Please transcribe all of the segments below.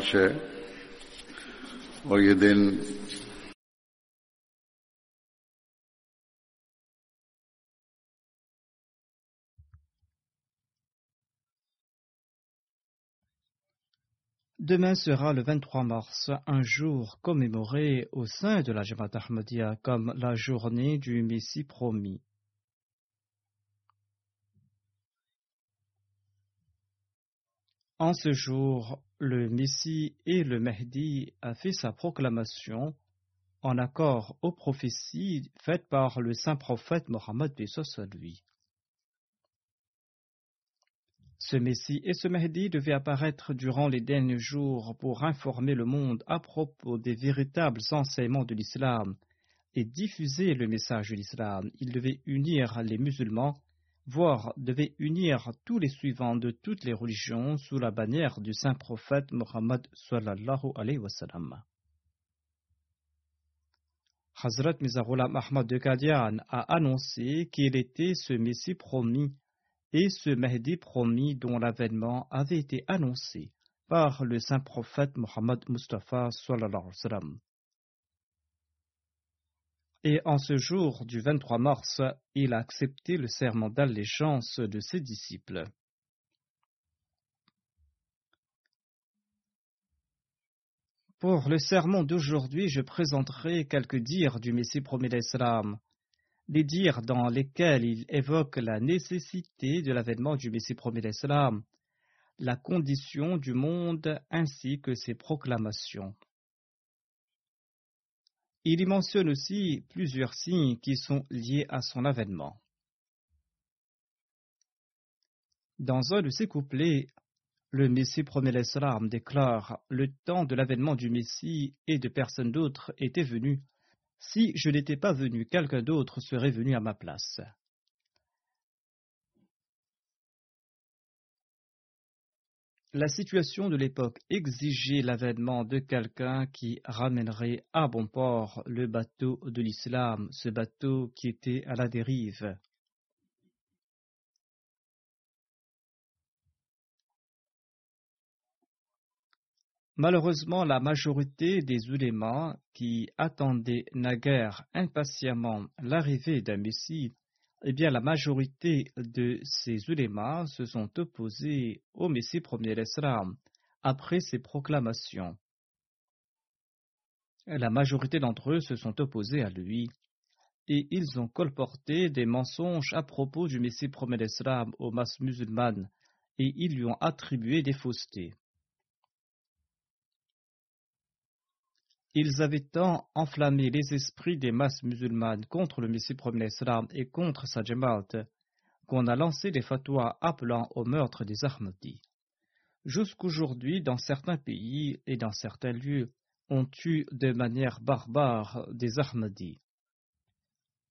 तेईस मार्च है और ये दिन Demain sera le 23 mars, un jour commémoré au sein de la Jamaat Ahmadiyya comme la journée du Messie promis. En ce jour, le Messie et le Mahdi a fait sa proclamation en accord aux prophéties faites par le saint prophète Mohammed lui. Ce Messie et ce Mahdi devaient apparaître durant les derniers jours pour informer le monde à propos des véritables enseignements de l'islam et diffuser le message de l'islam. Ils devaient unir les musulmans, voire devaient unir tous les suivants de toutes les religions sous la bannière du saint prophète Mohammed sallallahu alayhi wa sallam. Hazrat Mizarulam Ahmad de Qadian a annoncé qu'il était ce Messie promis et ce Mahdi promis dont l'avènement avait été annoncé par le saint prophète Mohammed Mustafa sallallahu alayhi wa sallam. Et en ce jour du 23 mars, il a accepté le serment d'allégeance de ses disciples. Pour le sermon d'aujourd'hui, je présenterai quelques dires du Messie promis d'Islam, des dires dans lesquels il évoque la nécessité de l'avènement du Messie promis d'Islam, la condition du monde ainsi que ses proclamations. Il y mentionne aussi plusieurs signes qui sont liés à son avènement. Dans un de ses couplets, le Messie promet l'Islam déclare Le temps de l'avènement du Messie et de personne d'autre était venu. Si je n'étais pas venu, quelqu'un d'autre serait venu à ma place. La situation de l'époque exigeait l'avènement de quelqu'un qui ramènerait à bon port le bateau de l'islam, ce bateau qui était à la dérive. Malheureusement, la majorité des ulémas qui attendaient naguère impatiemment l'arrivée d'un Messie, eh bien, la majorité de ces ulémas se sont opposés au Messie premier l'Islam après ses proclamations. La majorité d'entre eux se sont opposés à lui et ils ont colporté des mensonges à propos du Messie premier l'Islam aux masses musulmanes et ils lui ont attribué des faussetés. Ils avaient tant enflammé les esprits des masses musulmanes contre le Messie premier islam et contre sa qu'on a lancé des fatwas appelant au meurtre des Ahmadis. Jusqu'aujourd'hui, dans certains pays et dans certains lieux, on tue de manière barbare des Ahmadis.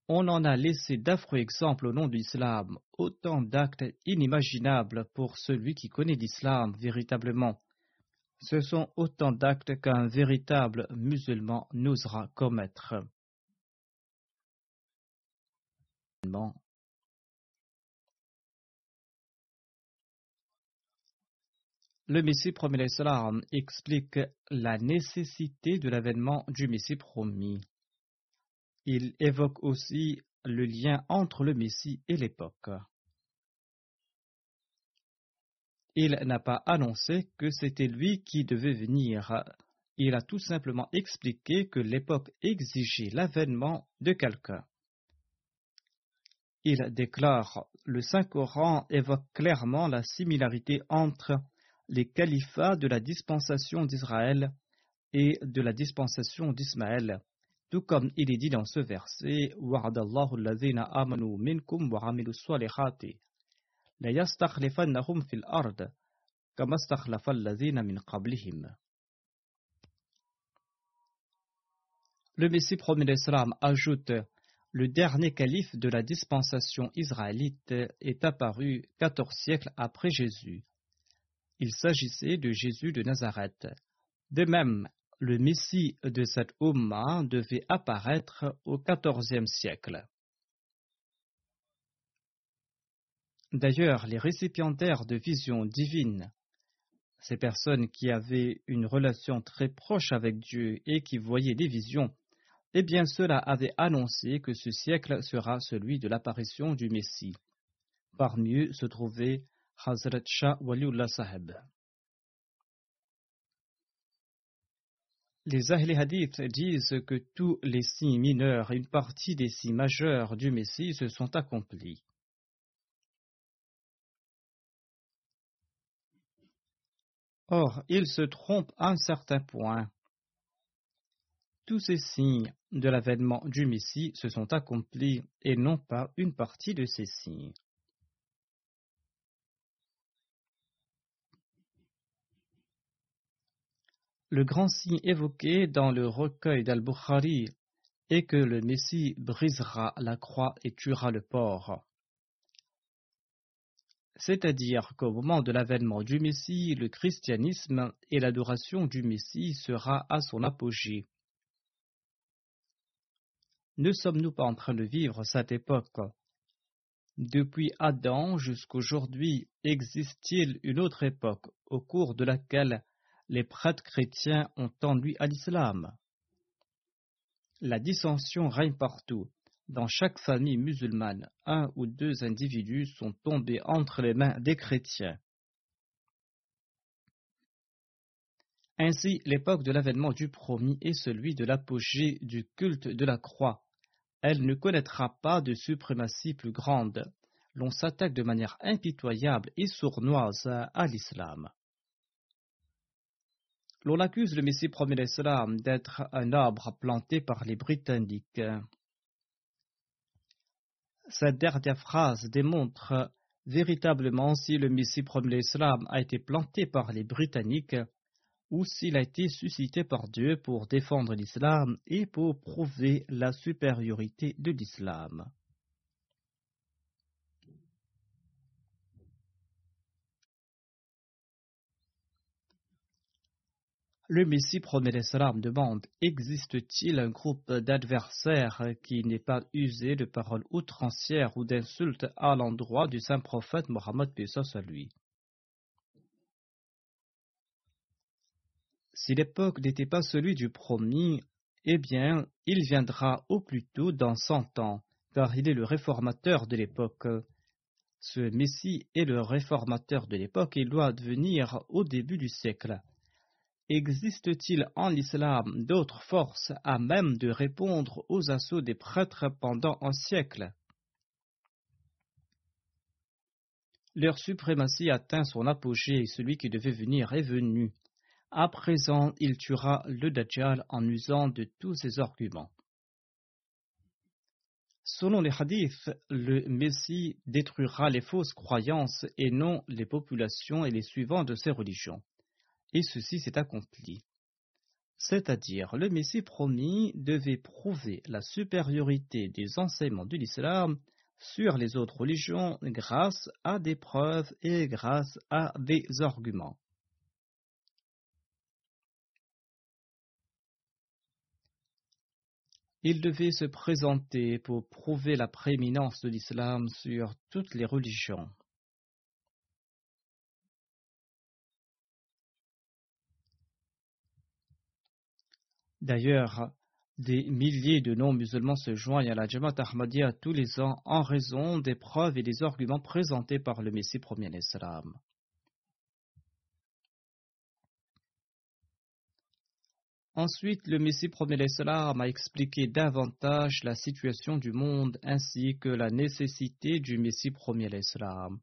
On en a laissé d'affreux exemples au nom de l'islam, autant d'actes inimaginables pour celui qui connaît l'islam véritablement. Ce sont autant d'actes qu'un véritable musulman n'osera commettre. Le Messie promis l'Islam explique la nécessité de l'avènement du Messie promis. Il évoque aussi le lien entre le Messie et l'époque. Il n'a pas annoncé que c'était lui qui devait venir. Il a tout simplement expliqué que l'époque exigeait l'avènement de quelqu'un. Il déclare Le Saint-Coran évoque clairement la similarité entre les califats de la dispensation d'Israël et de la dispensation d'Ismaël, tout comme il est dit dans ce verset Le Messie promis d'Islam ajoute Le dernier calife de la dispensation israélite est apparu quatorze siècles après Jésus il s'agissait de Jésus de Nazareth. De même, le Messie de cette Ummah devait apparaître au XIVe siècle. D'ailleurs, les récipiendaires de visions divines, ces personnes qui avaient une relation très proche avec Dieu et qui voyaient des visions, eh bien cela avait annoncé que ce siècle sera celui de l'apparition du Messie. Parmi eux se trouvait Hazrat Shah Waliullah Sahib. Les Ahl Hadith disent que tous les signes mineurs et une partie des signes majeurs du Messie se sont accomplis. Or, ils se trompent à un certain point. Tous ces signes de l'avènement du Messie se sont accomplis et non pas une partie de ces signes. Le grand signe évoqué dans le recueil d'Al-Bukhari est que le Messie brisera la croix et tuera le porc. C'est-à-dire qu'au moment de l'avènement du Messie, le christianisme et l'adoration du Messie sera à son apogée. Ne sommes-nous pas en train de vivre cette époque? Depuis Adam jusqu'aujourd'hui, existe-t-il une autre époque au cours de laquelle les prêtres chrétiens ont tendu à l'islam? La dissension règne partout. Dans chaque famille musulmane, un ou deux individus sont tombés entre les mains des chrétiens. Ainsi, l'époque de l'avènement du promis est celui de l'apogée du culte de la croix. Elle ne connaîtra pas de suprématie plus grande. L'on s'attaque de manière impitoyable et sournoise à l'islam. L'on accuse le Messie premier d'être un arbre planté par les Britanniques. Cette dernière phrase démontre véritablement si le Messie premier l'Islam a été planté par les Britanniques ou s'il a été suscité par Dieu pour défendre l'islam et pour prouver la supériorité de l'islam. Le Messie promet l'Islam demande Existe-t-il un groupe d'adversaires qui n'ait pas usé de paroles outrancières ou d'insultes à l'endroit du saint prophète Mohammed Pesos à lui? Si l'époque n'était pas celui du promis, eh bien, il viendra au plus tôt dans cent ans, car il est le réformateur de l'époque. Ce Messie est le réformateur de l'époque et doit advenir au début du siècle. Existe-t-il en l'islam d'autres forces à même de répondre aux assauts des prêtres pendant un siècle? Leur suprématie atteint son apogée et celui qui devait venir est venu. À présent, il tuera le Dajjal en usant de tous ses arguments. Selon les hadiths, le Messie détruira les fausses croyances et non les populations et les suivants de ces religions. Et ceci s'est accompli. C'est-à-dire, le Messie promis devait prouver la supériorité des enseignements de l'islam sur les autres religions grâce à des preuves et grâce à des arguments. Il devait se présenter pour prouver la prééminence de l'islam sur toutes les religions. D'ailleurs, des milliers de non-musulmans se joignent à la Jamaat Ahmadiyya tous les ans en raison des preuves et des arguments présentés par le Messie premier l'Islam. Ensuite, le Messie premier l'Islam a expliqué davantage la situation du monde ainsi que la nécessité du Messie premier l'Islam.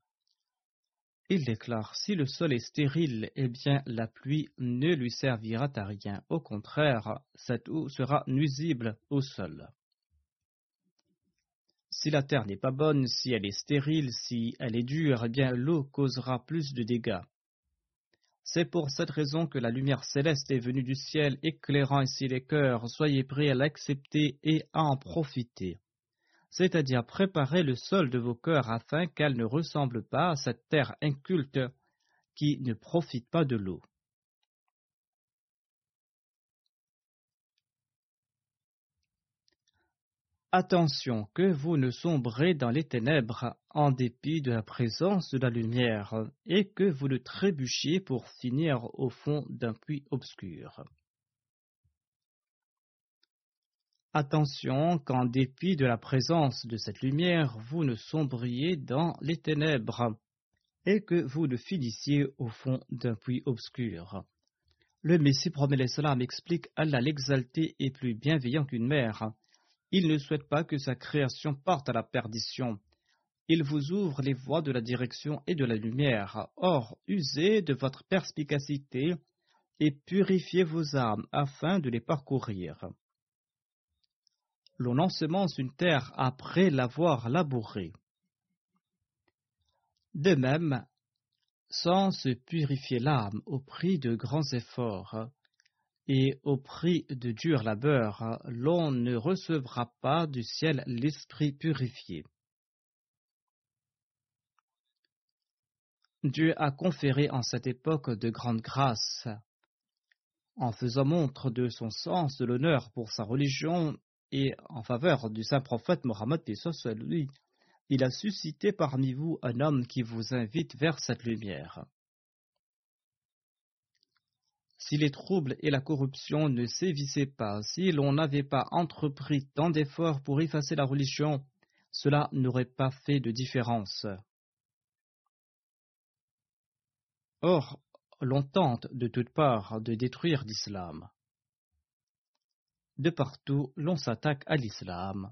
Il déclare Si le sol est stérile, eh bien la pluie ne lui servira à rien. Au contraire, cette eau sera nuisible au sol. Si la terre n'est pas bonne, si elle est stérile, si elle est dure, eh bien l'eau causera plus de dégâts. C'est pour cette raison que la lumière céleste est venue du ciel, éclairant ainsi les cœurs. Soyez prêts à l'accepter et à en profiter. C'est-à-dire préparer le sol de vos cœurs afin qu'elle ne ressemble pas à cette terre inculte qui ne profite pas de l'eau. Attention que vous ne sombrez dans les ténèbres en dépit de la présence de la lumière et que vous ne trébuchiez pour finir au fond d'un puits obscur. Attention qu'en dépit de la présence de cette lumière, vous ne sombriez dans les ténèbres et que vous ne finissiez au fond d'un puits obscur. Le Messie promet l'Islam explique Allah l'exalté est plus bienveillant qu'une mère il ne souhaite pas que sa création parte à la perdition. Il vous ouvre les voies de la direction et de la lumière. Or, usez de votre perspicacité et purifiez vos âmes afin de les parcourir. L'on ensemence une terre après l'avoir labourée. De même, sans se purifier l'âme au prix de grands efforts, et au prix de dur labeur, l'on ne recevra pas du ciel l'esprit purifié. Dieu a conféré en cette époque de grandes grâces. En faisant montre de son sens de l'honneur pour sa religion et en faveur du saint prophète Mohammed lui, il a suscité parmi vous un homme qui vous invite vers cette lumière. Si les troubles et la corruption ne sévissaient pas, si l'on n'avait pas entrepris tant d'efforts pour effacer la religion, cela n'aurait pas fait de différence. Or, l'on tente de toutes parts de détruire l'islam. De partout, l'on s'attaque à l'islam.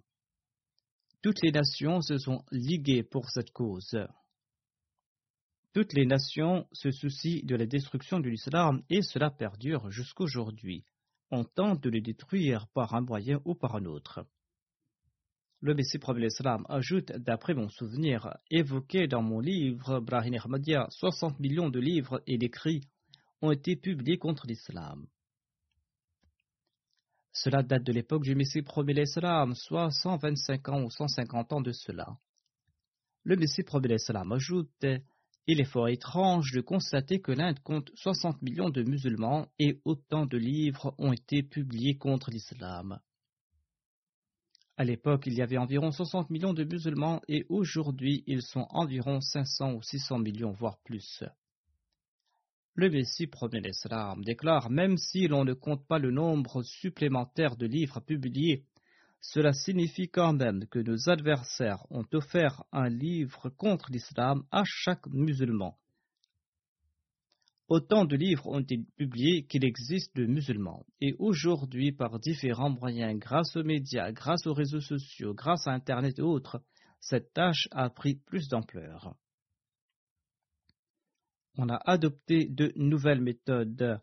Toutes les nations se sont liguées pour cette cause. Toutes les nations se soucient de la destruction de l'islam et cela perdure jusqu'aujourd'hui. On tente de le détruire par un moyen ou par un autre. Le Messie premier l'Islam ajoute, d'après mon souvenir, évoqué dans mon livre Brahim Ahmadiyya, 60 millions de livres et d'écrits ont été publiés contre l'islam. Cela date de l'époque du Messie premier l'Islam, soit 125 ans ou 150 ans de cela. Le Messie premier l'Islam ajoute il est fort étrange de constater que l'Inde compte 60 millions de musulmans et autant de livres ont été publiés contre l'islam. À l'époque, il y avait environ 60 millions de musulmans et aujourd'hui, ils sont environ 500 ou 600 millions, voire plus. Le Messie premier l'islam déclare même si l'on ne compte pas le nombre supplémentaire de livres publiés cela signifie quand même que nos adversaires ont offert un livre contre l'islam à chaque musulman. Autant de livres ont été publiés qu'il existe de musulmans. Et aujourd'hui, par différents moyens, grâce aux médias, grâce aux réseaux sociaux, grâce à Internet et autres, cette tâche a pris plus d'ampleur. On a adopté de nouvelles méthodes.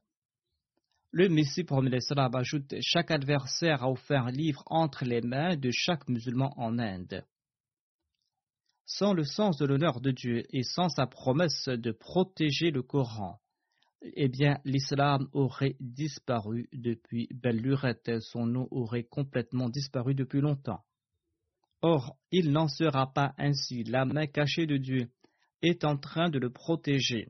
Le Messie promet ajoute chaque adversaire a offert un livre entre les mains de chaque musulman en Inde. Sans le sens de l'honneur de Dieu et sans sa promesse de protéger le Coran, eh bien, l'islam aurait disparu depuis belle lurette, son nom aurait complètement disparu depuis longtemps. Or, il n'en sera pas ainsi, la main cachée de Dieu est en train de le protéger.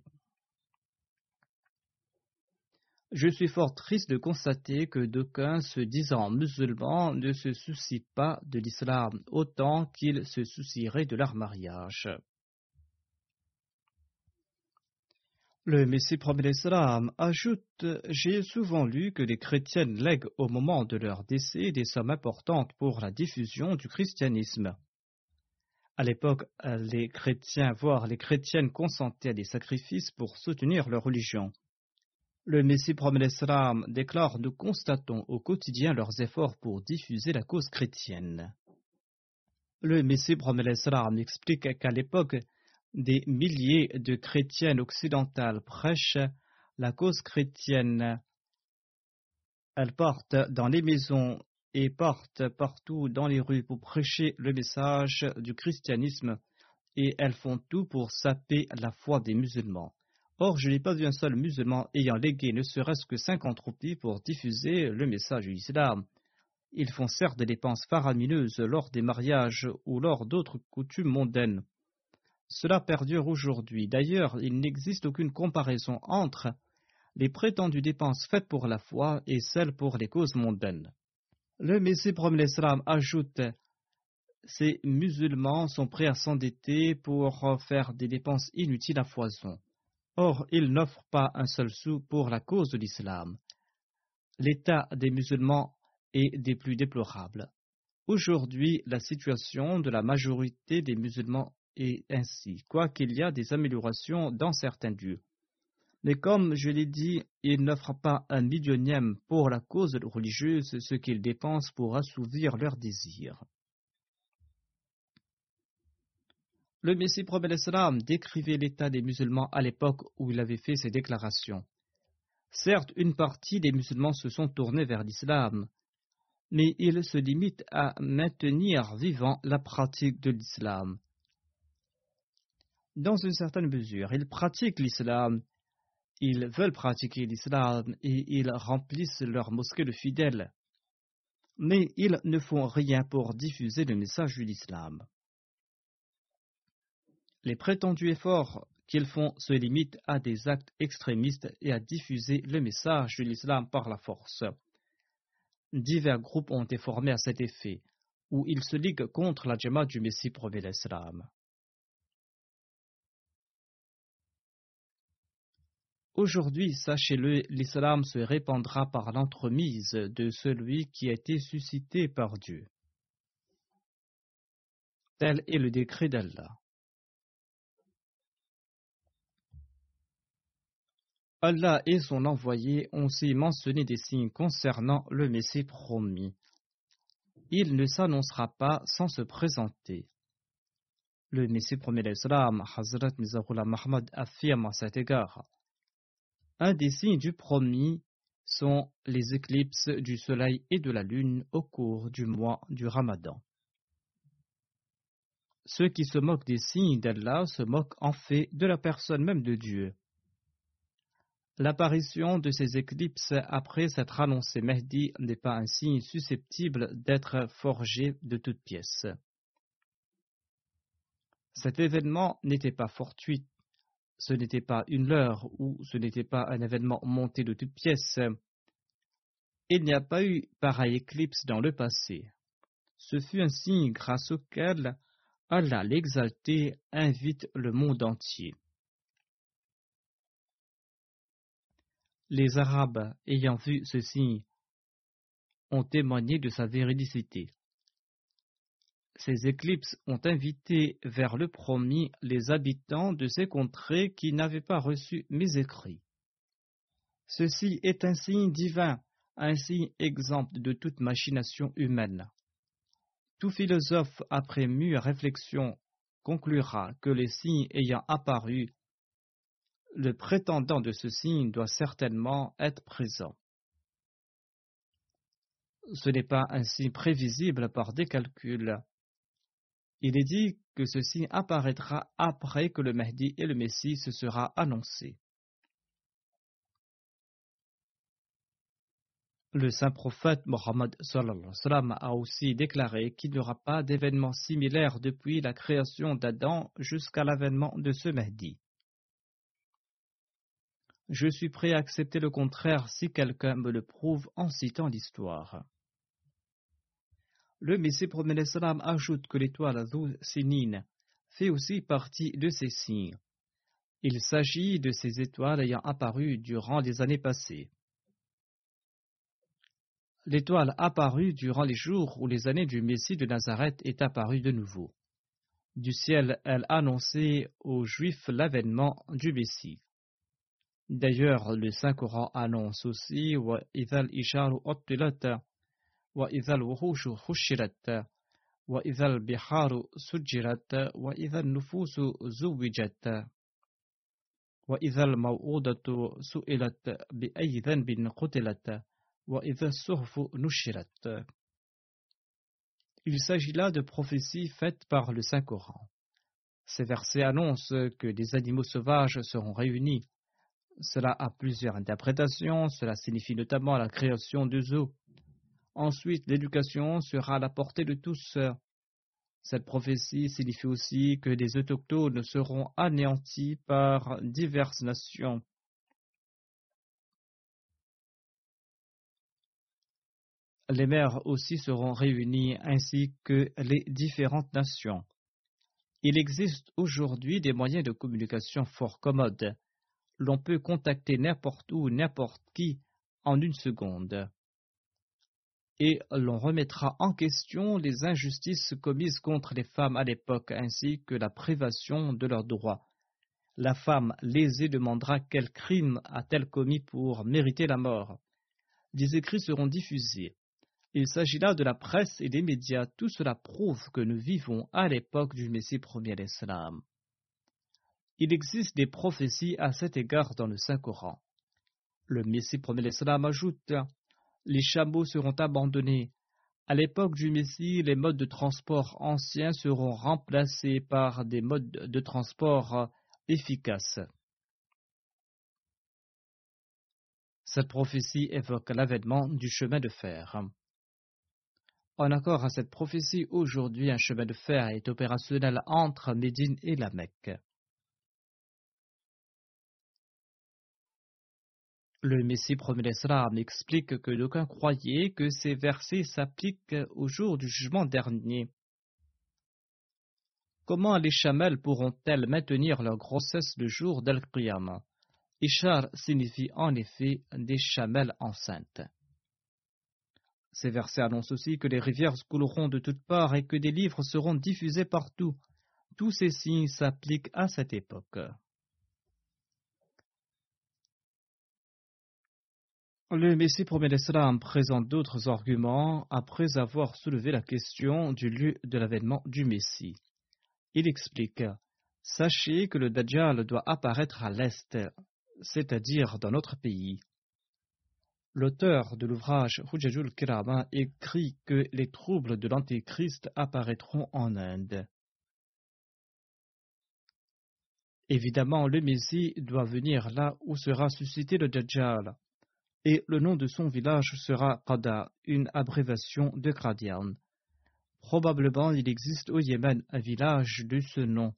Je suis fort triste de constater que d'aucuns se disant musulmans ne se soucient pas de l'islam autant qu'ils se soucieraient de leur mariage. Le Messie promet l'islam ajoute J'ai souvent lu que les chrétiennes lèguent au moment de leur décès des sommes importantes pour la diffusion du christianisme. À l'époque, les chrétiens, voire les chrétiennes, consentaient à des sacrifices pour soutenir leur religion. Le Messie l'islam déclare Nous constatons au quotidien leurs efforts pour diffuser la cause chrétienne. Le Messie l'islam explique qu'à l'époque, des milliers de chrétiennes occidentales prêchent la cause chrétienne. Elles partent dans les maisons et partent partout dans les rues pour prêcher le message du christianisme et elles font tout pour saper la foi des musulmans. Or, je n'ai pas vu un seul musulman ayant légué ne serait-ce que cinquante roupies pour diffuser le message de l'islam. Ils font certes des dépenses faramineuses lors des mariages ou lors d'autres coutumes mondaines. Cela perdure aujourd'hui. D'ailleurs, il n'existe aucune comparaison entre les prétendues dépenses faites pour la foi et celles pour les causes mondaines. Le Messie promet l'Islam ajoute Ces musulmans sont prêts à s'endetter pour faire des dépenses inutiles à foison. Or, ils n'offrent pas un seul sou pour la cause de l'islam. L'état des musulmans est des plus déplorables. Aujourd'hui, la situation de la majorité des musulmans et ainsi, quoiqu'il y a des améliorations dans certains lieux. Mais comme je l'ai dit, ils n'offrent pas un millionième pour la cause religieuse ce qu'ils dépensent pour assouvir leurs désirs. Le Messie l'Islam décrivait l'état des musulmans à l'époque où il avait fait ses déclarations. Certes, une partie des musulmans se sont tournés vers l'islam, mais ils se limitent à maintenir vivant la pratique de l'islam dans une certaine mesure. Ils pratiquent l'islam, ils veulent pratiquer l'islam et ils remplissent leur mosquée de fidèles. Mais ils ne font rien pour diffuser le message de l'islam. Les prétendus efforts qu'ils font se limitent à des actes extrémistes et à diffuser le message de l'islam par la force. Divers groupes ont été formés à cet effet, où ils se liguent contre la Jamaat du Messie pour l'islam. Aujourd'hui, sachez-le, l'islam se répandra par l'entremise de celui qui a été suscité par Dieu. Tel est le décret d'Allah. Allah et son envoyé ont aussi mentionné des signes concernant le Messie promis. Il ne s'annoncera pas sans se présenter. Le Messie promis l'Islam, Hazrat Mizahullah Mahmad affirme à cet égard. Un des signes du promis sont les éclipses du soleil et de la lune au cours du mois du Ramadan. Ceux qui se moquent des signes d'Allah se moquent en fait de la personne même de Dieu. L'apparition de ces éclipses après s'être annoncé Mehdi n'est pas un signe susceptible d'être forgé de toutes pièces. Cet événement n'était pas fortuit, ce n'était pas une leurre ou ce n'était pas un événement monté de toutes pièces. Il n'y a pas eu pareil éclipse dans le passé. Ce fut un signe grâce auquel Allah l'exalté invite le monde entier. Les Arabes ayant vu ce signe ont témoigné de sa véridicité ces éclipses ont invité vers le promis les habitants de ces contrées qui n'avaient pas reçu mes écrits. Ceci est un signe divin, un signe exempt de toute machination humaine. Tout philosophe, après mûre réflexion, conclura que les signes ayant apparu le prétendant de ce signe doit certainement être présent. Ce n'est pas signe prévisible par des calculs. Il est dit que ce signe apparaîtra après que le Mahdi et le Messie se sera annoncé. Le saint prophète Mohammed a aussi déclaré qu'il n'y aura pas d'événement similaire depuis la création d'Adam jusqu'à l'avènement de ce Mahdi. Je suis prêt à accepter le contraire si quelqu'un me le prouve en citant l'histoire. Le Messie salam ajoute que l'étoile Sinin fait aussi partie de ces signes. Il s'agit de ces étoiles ayant apparu durant les années passées. L'étoile apparue durant les jours où les années du Messie de Nazareth est apparue de nouveau. Du ciel, elle annonçait aux Juifs l'avènement du Messie. D'ailleurs, le Saint-Coran annonce aussi wa idhal isharu ottilat wa idhal wuhushu khushirat wa idhal biharu sujjirat wa idhal nufusu zuwijat wa idhal maw'udatu su'ilat bi ayyi dhanbin qutilat il s'agit là de prophéties faites par le Saint-Coran. Ces versets annoncent que des animaux sauvages seront réunis. Cela a plusieurs interprétations, cela signifie notamment la création de zoos. Ensuite, l'éducation sera à la portée de tous. Cette prophétie signifie aussi que des autochtones seront anéantis par diverses nations. les mers aussi seront réunies ainsi que les différentes nations. Il existe aujourd'hui des moyens de communication fort commodes. L'on peut contacter n'importe où, n'importe qui en une seconde. Et l'on remettra en question les injustices commises contre les femmes à l'époque ainsi que la privation de leurs droits. La femme lésée demandera quel crime a-t-elle commis pour mériter la mort. Des écrits seront diffusés. Il s'agit là de la presse et des médias. Tout cela prouve que nous vivons à l'époque du Messie premier d'Islam. Il existe des prophéties à cet égard dans le Saint-Coran. Le Messie premier d'Islam ajoute Les chameaux seront abandonnés. À l'époque du Messie, les modes de transport anciens seront remplacés par des modes de transport efficaces. Cette prophétie évoque l'avènement du chemin de fer. En accord à cette prophétie, aujourd'hui un chemin de fer est opérationnel entre Médine et la Mecque. Le Messie premier d'Islam explique que d'aucuns croyaient que ces versets s'appliquent au jour du jugement dernier. Comment les chamelles pourront-elles maintenir leur grossesse le jour d'Al-Qiyam Ishar signifie en effet des chamelles enceintes. Ces versets annoncent aussi que les rivières couleront de toutes parts et que des livres seront diffusés partout. Tous ces signes s'appliquent à cette époque. Le Messie promet l'Islam présente d'autres arguments après avoir soulevé la question du lieu de l'avènement du Messie. Il explique Sachez que le Dajjal doit apparaître à l'est, c'est-à-dire dans notre pays. L'auteur de l'ouvrage Hujajul Kirama écrit que les troubles de l'Antéchrist apparaîtront en Inde. Évidemment, le Messie doit venir là où sera suscité le Dajjal, et le nom de son village sera Qada, une abréviation de Qadian. Probablement, il existe au Yémen un village de ce nom.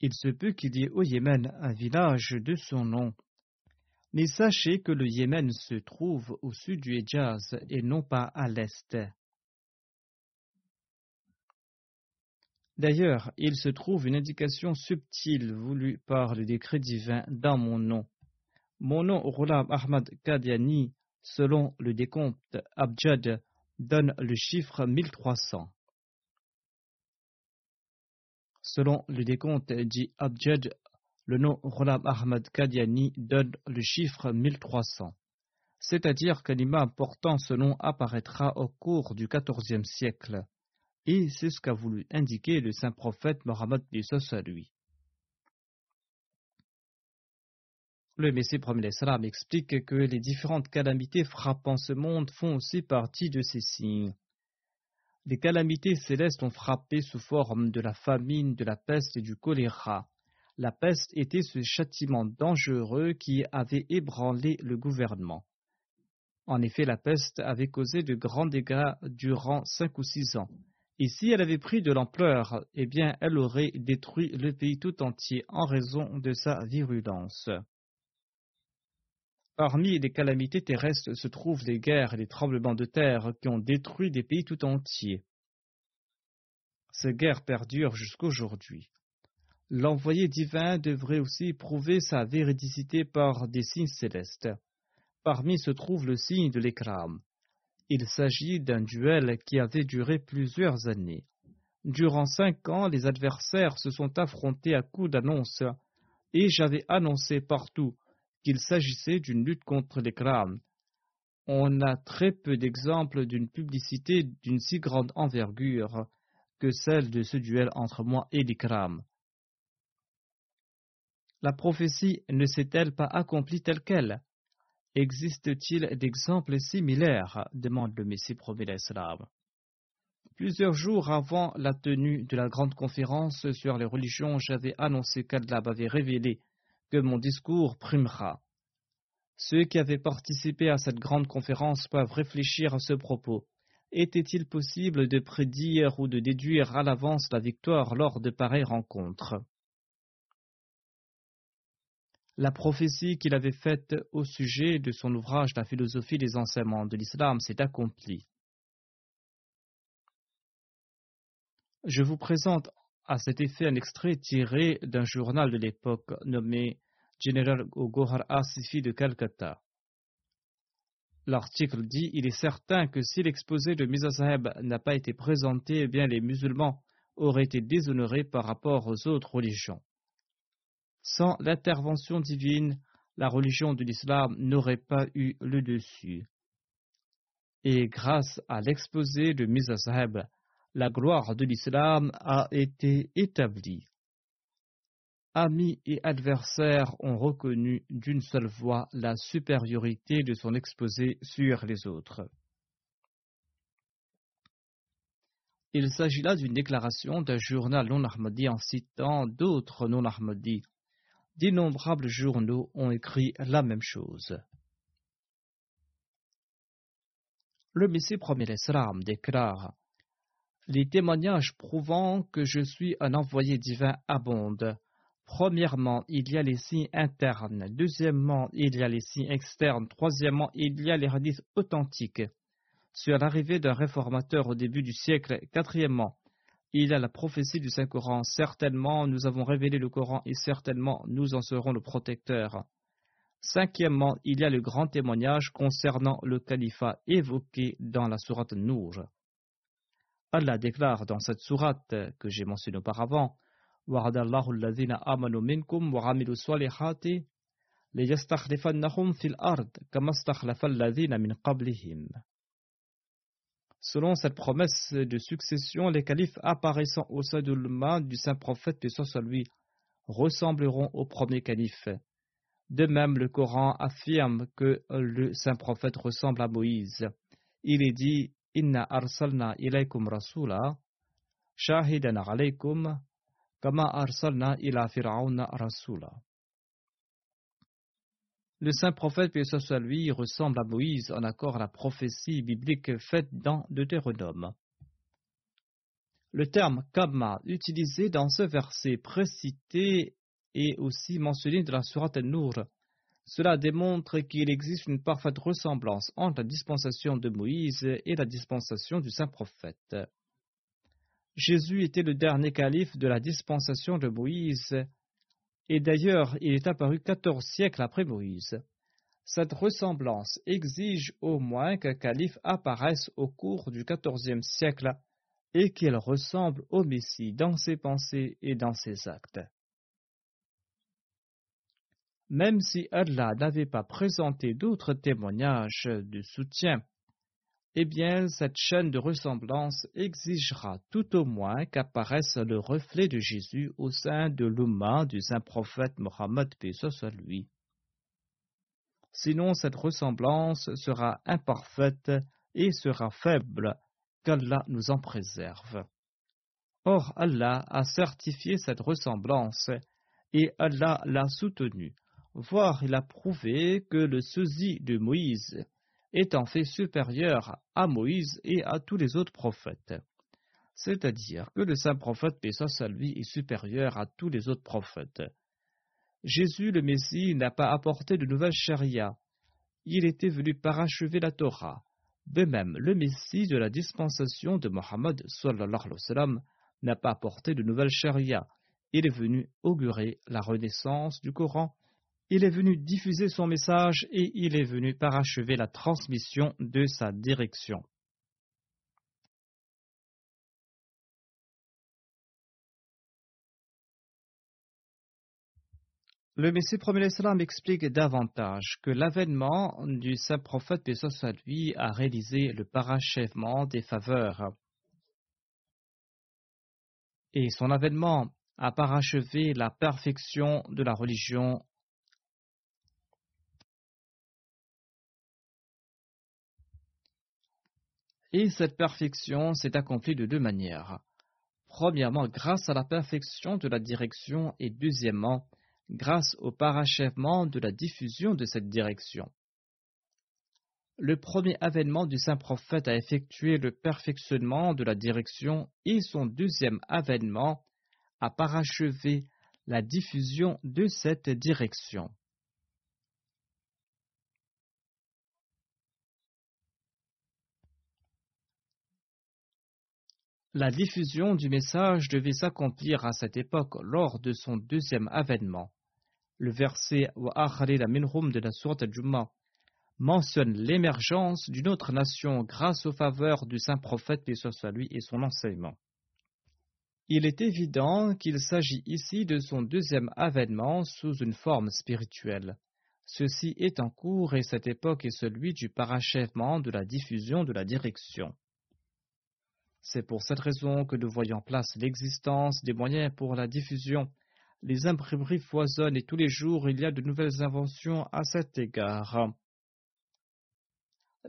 Il se peut qu'il y ait au Yémen un village de son nom. Mais sachez que le Yémen se trouve au sud du Hejaz et non pas à l'est. D'ailleurs, il se trouve une indication subtile voulue par le décret divin dans mon nom. Mon nom, Ghulam Ahmad Kadiani, selon le décompte Abjad, donne le chiffre 1300. Selon le décompte dit Abjad le nom Ghulam Ahmad Kadiani donne le chiffre 1300. C'est-à-dire qu'un imam portant ce nom apparaîtra au cours du XIVe siècle. Et c'est ce qu'a voulu indiquer le saint prophète Mohammed lui. Le Messie premier l'Islam explique que les différentes calamités frappant ce monde font aussi partie de ces signes. Les calamités célestes ont frappé sous forme de la famine, de la peste et du choléra. La peste était ce châtiment dangereux qui avait ébranlé le gouvernement. En effet, la peste avait causé de grands dégâts durant cinq ou six ans. Et si elle avait pris de l'ampleur, eh bien, elle aurait détruit le pays tout entier en raison de sa virulence. Parmi les calamités terrestres se trouvent les guerres et les tremblements de terre qui ont détruit des pays tout entiers. Ces guerres perdurent jusqu'aujourd'hui. L'envoyé divin devrait aussi prouver sa véridicité par des signes célestes. Parmi se trouve le signe de l'écram. Il s'agit d'un duel qui avait duré plusieurs années. Durant cinq ans, les adversaires se sont affrontés à coups d'annonces, et j'avais annoncé partout qu'il s'agissait d'une lutte contre l'écram. On a très peu d'exemples d'une publicité d'une si grande envergure que celle de ce duel entre moi et l'Ikram. La prophétie ne s'est-elle pas accomplie telle qu'elle? Existe-t-il d'exemples similaires? demande le Messie promis l'Islam. Plusieurs jours avant la tenue de la grande conférence sur les religions, j'avais annoncé qu'Allah avait révélé que mon discours primera. Ceux qui avaient participé à cette grande conférence peuvent réfléchir à ce propos. Était-il possible de prédire ou de déduire à l'avance la victoire lors de pareilles rencontres? La prophétie qu'il avait faite au sujet de son ouvrage La philosophie des enseignements de l'islam s'est accomplie. Je vous présente à cet effet un extrait tiré d'un journal de l'époque nommé General Gohar Asifi de Calcutta. L'article dit Il est certain que si l'exposé de Mizasaheb n'a pas été présenté, eh bien les musulmans auraient été déshonorés par rapport aux autres religions. Sans l'intervention divine, la religion de l'islam n'aurait pas eu le dessus. Et grâce à l'exposé de Mizazhab, la gloire de l'islam a été établie. Amis et adversaires ont reconnu d'une seule voix la supériorité de son exposé sur les autres. Il s'agit là d'une déclaration d'un journal non-ahmadi en citant d'autres non-ahmadis d'innombrables journaux ont écrit la même chose. Le Messie premier l'Islam déclare Les témoignages prouvant que je suis un envoyé divin abondent. Premièrement, il y a les signes internes. Deuxièmement, il y a les signes externes. Troisièmement, il y a les hadiths authentiques. Sur l'arrivée d'un réformateur au début du siècle. Quatrièmement, il y a la prophétie du Saint-Coran. Certainement, nous avons révélé le Coran et certainement, nous en serons le protecteur. Cinquièmement, il y a le grand témoignage concernant le califat évoqué dans la sourate Nour. Allah déclare dans cette sourate que j'ai mentionnée auparavant Selon cette promesse de succession, les califes apparaissant au sein de l'Umma du saint prophète de soit lui ressembleront au premier calife. De même, le Coran affirme que le saint prophète ressemble à Moïse. Il est dit Le saint prophète, puis soit ressemble à Moïse en accord à la prophétie biblique faite dans Deutéronome. Le terme Kama, utilisé dans ce verset précité, est aussi mentionné dans la Sourate Nour. Cela démontre qu'il existe une parfaite ressemblance entre la dispensation de Moïse et la dispensation du saint prophète. Jésus était le dernier calife de la dispensation de Moïse et d'ailleurs il est apparu quatorze siècles après Moïse. Cette ressemblance exige au moins qu'un calife apparaisse au cours du quatorzième siècle et qu'il ressemble au Messie dans ses pensées et dans ses actes. Même si Allah n'avait pas présenté d'autres témoignages de soutien eh bien cette chaîne de ressemblance exigera tout au moins qu'apparaisse le reflet de Jésus au sein de l'Oumma du saint prophète Mohammed soit lui. Sinon, cette ressemblance sera imparfaite et sera faible, qu'Allah nous en préserve. Or, Allah a certifié cette ressemblance et Allah l'a soutenue, voire il a prouvé que le sosie de Moïse est en fait supérieur à Moïse et à tous les autres prophètes. C'est-à-dire que le saint prophète, paix à lui, est supérieur à tous les autres prophètes. Jésus le Messie n'a pas apporté de nouvelles charia. Il était venu parachever la Torah. De même, le Messie de la dispensation de Mohammed n'a pas apporté de nouvelles charia. Il est venu augurer la renaissance du Coran. Il est venu diffuser son message et il est venu parachever la transmission de sa direction. Le Messie premier l'Islam explique davantage que l'avènement du saint prophète Bessos à lui a réalisé le parachèvement des faveurs. Et son avènement a parachevé la perfection de la religion Et cette perfection s'est accomplie de deux manières. Premièrement, grâce à la perfection de la direction et deuxièmement, grâce au parachèvement de la diffusion de cette direction. Le premier avènement du saint prophète a effectué le perfectionnement de la direction et son deuxième avènement a parachevé la diffusion de cette direction. La diffusion du message devait s'accomplir à cette époque lors de son deuxième avènement. Le verset la minhum de la sourate Jumma mentionne l'émergence d'une autre nation grâce aux faveurs du saint prophète, paix soit lui, et son enseignement. Il est évident qu'il s'agit ici de son deuxième avènement sous une forme spirituelle. Ceci est en cours et cette époque est celui du parachèvement de la diffusion de la direction. C'est pour cette raison que nous voyons en place l'existence des moyens pour la diffusion. Les imprimeries foisonnent et tous les jours il y a de nouvelles inventions à cet égard.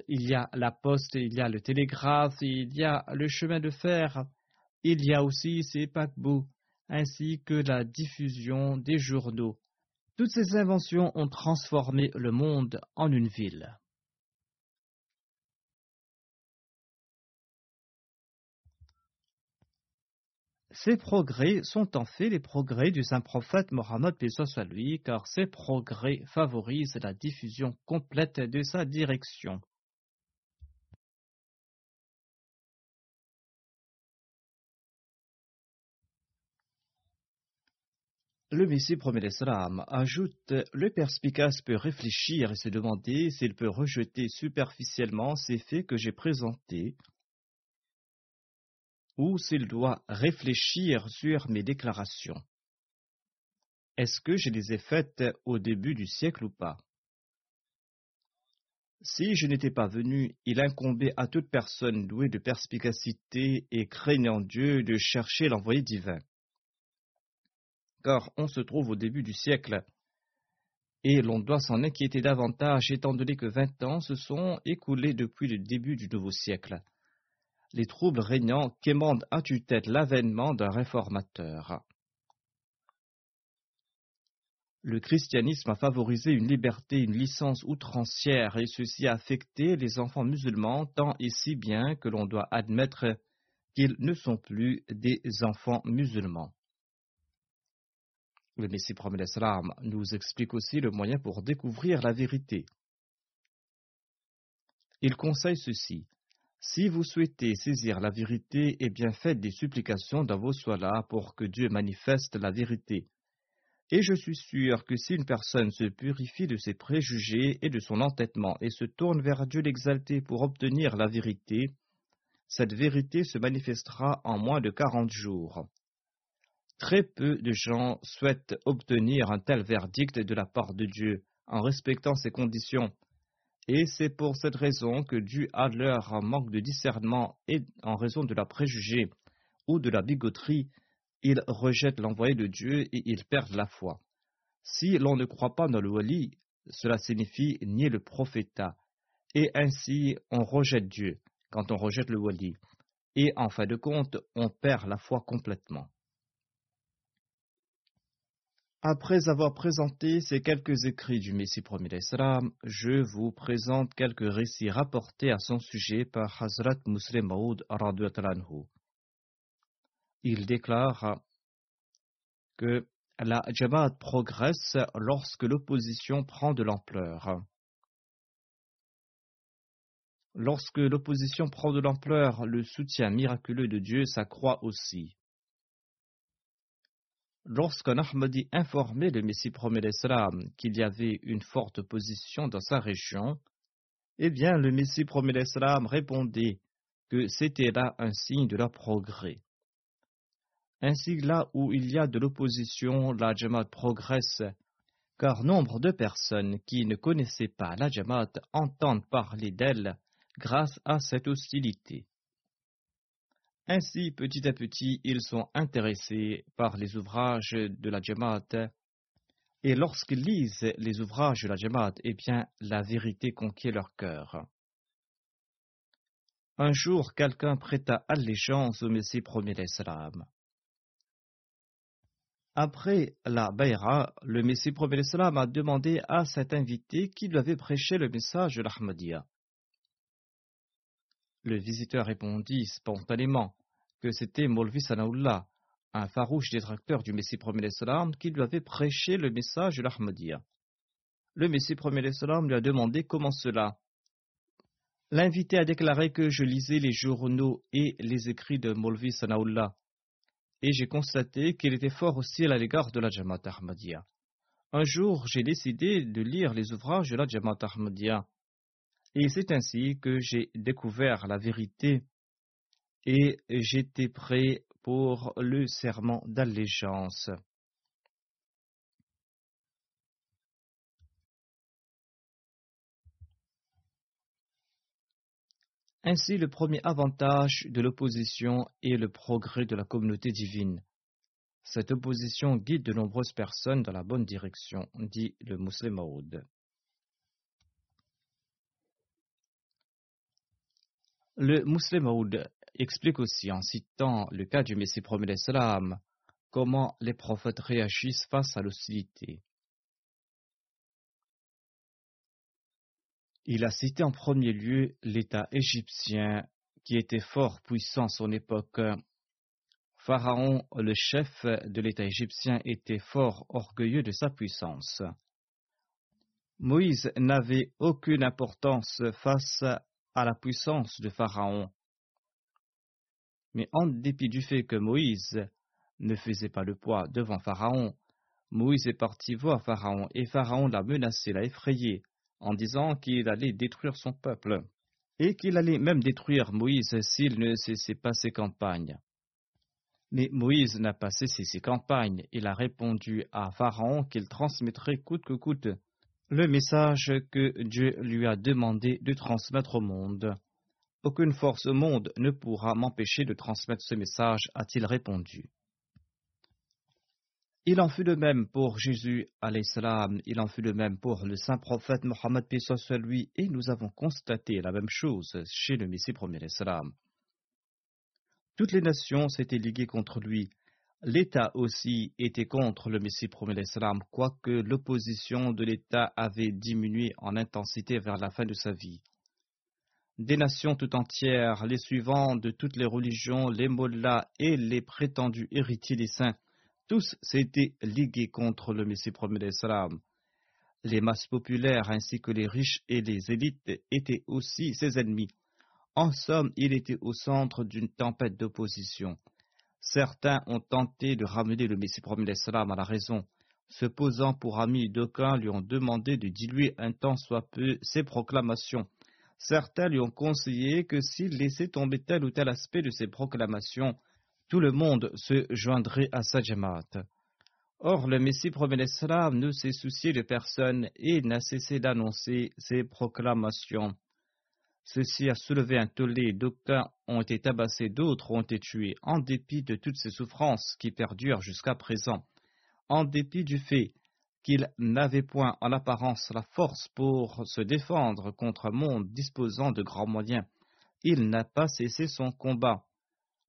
Il y a la poste, il y a le télégraphe, il y a le chemin de fer, il y a aussi ces paquebots, ainsi que la diffusion des journaux. Toutes ces inventions ont transformé le monde en une ville. Ces progrès sont en fait les progrès du saint prophète Mohammed soit lui, car ces progrès favorisent la diffusion complète de sa direction. Le Messie premier l'Islam ajoute Le perspicace peut réfléchir et se demander s'il peut rejeter superficiellement ces faits que j'ai présentés ou s'il doit réfléchir sur mes déclarations. Est-ce que je les ai faites au début du siècle ou pas? Si je n'étais pas venu, il incombait à toute personne douée de perspicacité et craignant Dieu de chercher l'envoyé divin. Car on se trouve au début du siècle, et l'on doit s'en inquiéter davantage étant donné que vingt ans se sont écoulés depuis le début du nouveau siècle les troubles régnants quémandent à tue-tête l'avènement d'un réformateur. Le christianisme a favorisé une liberté, une licence outrancière, et ceci a affecté les enfants musulmans tant et si bien que l'on doit admettre qu'ils ne sont plus des enfants musulmans. Le Messie promet nous explique aussi le moyen pour découvrir la vérité. Il conseille ceci si vous souhaitez saisir la vérité, eh bien faites des supplications dans vos soins-là pour que Dieu manifeste la vérité. Et je suis sûr que si une personne se purifie de ses préjugés et de son entêtement et se tourne vers Dieu l'exalté pour obtenir la vérité, cette vérité se manifestera en moins de quarante jours. Très peu de gens souhaitent obtenir un tel verdict de la part de Dieu en respectant ces conditions et c'est pour cette raison que, dû à leur manque de discernement et en raison de la préjugé ou de la bigoterie, ils rejettent l'envoyé de Dieu et ils perdent la foi. Si l'on ne croit pas dans le wali, cela signifie nier le prophétat, et ainsi on rejette Dieu quand on rejette le wali, et en fin de compte on perd la foi complètement. Après avoir présenté ces quelques écrits du Messie premier d'Islam, je vous présente quelques récits rapportés à son sujet par Hazrat Muslim Maud anhu. Il déclare que la Jamaat progresse lorsque l'opposition prend de l'ampleur. Lorsque l'opposition prend de l'ampleur, le soutien miraculeux de Dieu s'accroît aussi. Lorsqu'un Ahmadi informait le Messie promet l'Islam qu'il y avait une forte opposition dans sa région, eh bien le Messie promet répondait que c'était là un signe de leur progrès. Ainsi là où il y a de l'opposition, la Jamaat progresse, car nombre de personnes qui ne connaissaient pas la Jamaat entendent parler d'elle grâce à cette hostilité. Ainsi, petit à petit, ils sont intéressés par les ouvrages de la Jamaat. Et lorsqu'ils lisent les ouvrages de la Jamaat, eh bien, la vérité conquiert leur cœur. Un jour, quelqu'un prêta allégeance au Messie premier d'Islam. Après la Bayra, le Messie premier d'Islam a demandé à cet invité qui lui avait prêché le message de l'Ahmadiyya. Le visiteur répondit spontanément que c'était Molvi Sanaullah, un farouche détracteur du Messie premier salam, qui lui avait prêché le message de l'Ahmadiyya. Le Messie premier salam lui a demandé comment cela. L'invité a déclaré que je lisais les journaux et les écrits de Molvi Sanaullah, et j'ai constaté qu'il était fort hostile à l'égard de la Jamaat Ahmadiyya. Un jour, j'ai décidé de lire les ouvrages de la Jamaat Ahmadiyya et c'est ainsi que j'ai découvert la vérité et j'étais prêt pour le serment d'allégeance. Ainsi, le premier avantage de l'opposition est le progrès de la communauté divine. Cette opposition guide de nombreuses personnes dans la bonne direction, dit le musulman Le musulman explique aussi en citant le cas du Messie premier l'Islam comment les prophètes réagissent face à l'hostilité. Il a cité en premier lieu l'État égyptien qui était fort puissant à son époque. Pharaon, le chef de l'État égyptien, était fort orgueilleux de sa puissance. Moïse n'avait aucune importance face à la puissance de Pharaon. Mais en dépit du fait que Moïse ne faisait pas le poids devant Pharaon, Moïse est parti voir Pharaon et Pharaon l'a menacé, l'a effrayé, en disant qu'il allait détruire son peuple et qu'il allait même détruire Moïse s'il ne cessait pas ses campagnes. Mais Moïse n'a pas cessé ses campagnes. Il a répondu à Pharaon qu'il transmettrait coûte que coûte le message que Dieu lui a demandé de transmettre au monde. Aucune force au monde ne pourra m'empêcher de transmettre ce message, a-t-il répondu. Il en fut de même pour Jésus, salam, il en fut de même pour le saint prophète Mohammed soit lui, et nous avons constaté la même chose chez le Messie premier salam. Toutes les nations s'étaient liguées contre lui, L'État aussi était contre le Messie promet l'Islam, quoique l'opposition de l'État avait diminué en intensité vers la fin de sa vie. Des nations tout entières, les suivants de toutes les religions, les mollahs et les prétendus héritiers des saints, tous s'étaient ligués contre le Messie promet l'Islam. Les masses populaires ainsi que les riches et les élites étaient aussi ses ennemis. En somme, il était au centre d'une tempête d'opposition. Certains ont tenté de ramener le Messie promis à la raison. Se posant pour ami, d'aucuns lui ont demandé de diluer un temps soit peu ses proclamations. Certains lui ont conseillé que s'il laissait tomber tel ou tel aspect de ses proclamations, tout le monde se joindrait à sa jamaat. Or, le Messie promet l'Islam ne s'est soucié de personne et n'a cessé d'annoncer ses proclamations. Ceci a soulevé un tollé, d'aucuns ont été tabassés, d'autres ont été tués, en dépit de toutes ces souffrances qui perdurent jusqu'à présent, en dépit du fait qu'il n'avait point en apparence la force pour se défendre contre un monde disposant de grands moyens, il n'a pas cessé son combat.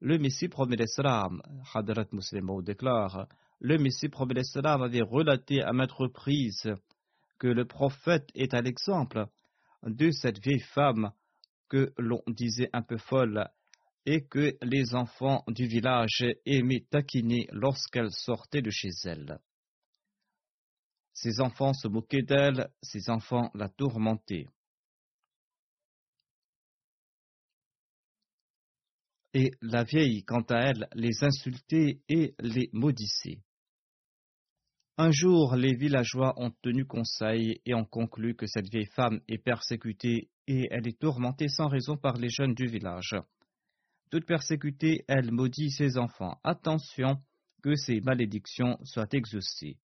Le Messie promet l'Islam, Hadrat Muslim déclare, le Messie promet l'Islam avait relaté à maintes reprises que le prophète est à l'exemple de cette vieille femme l'on disait un peu folle et que les enfants du village aimaient taquiner lorsqu'elle sortait de chez elle. Ses enfants se moquaient d'elle, ses enfants la tourmentaient. Et la vieille, quant à elle, les insultait et les maudissait. Un jour, les villageois ont tenu conseil et ont conclu que cette vieille femme est persécutée et elle est tourmentée sans raison par les jeunes du village. Toute persécutée, elle maudit ses enfants. Attention que ces malédictions soient exaucées.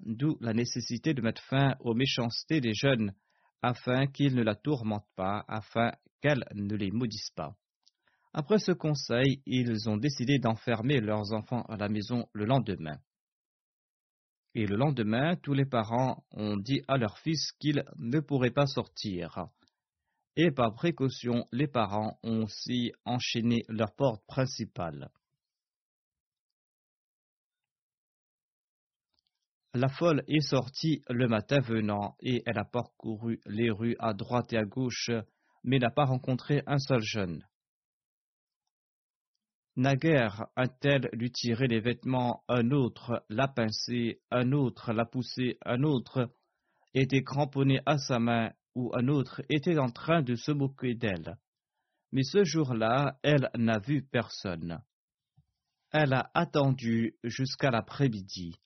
D'où la nécessité de mettre fin aux méchancetés des jeunes, afin qu'ils ne la tourmentent pas, afin qu'elle ne les maudisse pas. Après ce conseil, ils ont décidé d'enfermer leurs enfants à la maison le lendemain. Et le lendemain, tous les parents ont dit à leur fils qu'ils ne pourraient pas sortir. Et par précaution, les parents ont aussi enchaîné leur porte principale. La folle est sortie le matin venant et elle a parcouru les rues à droite et à gauche, mais n'a pas rencontré un seul jeune. Naguère a-t-elle lui tiré les vêtements, un autre l'a pincé, un autre l'a poussé, un autre était cramponné à sa main ou un autre était en train de se moquer d'elle. Mais ce jour-là, elle n'a vu personne. Elle a attendu jusqu'à l'après-midi.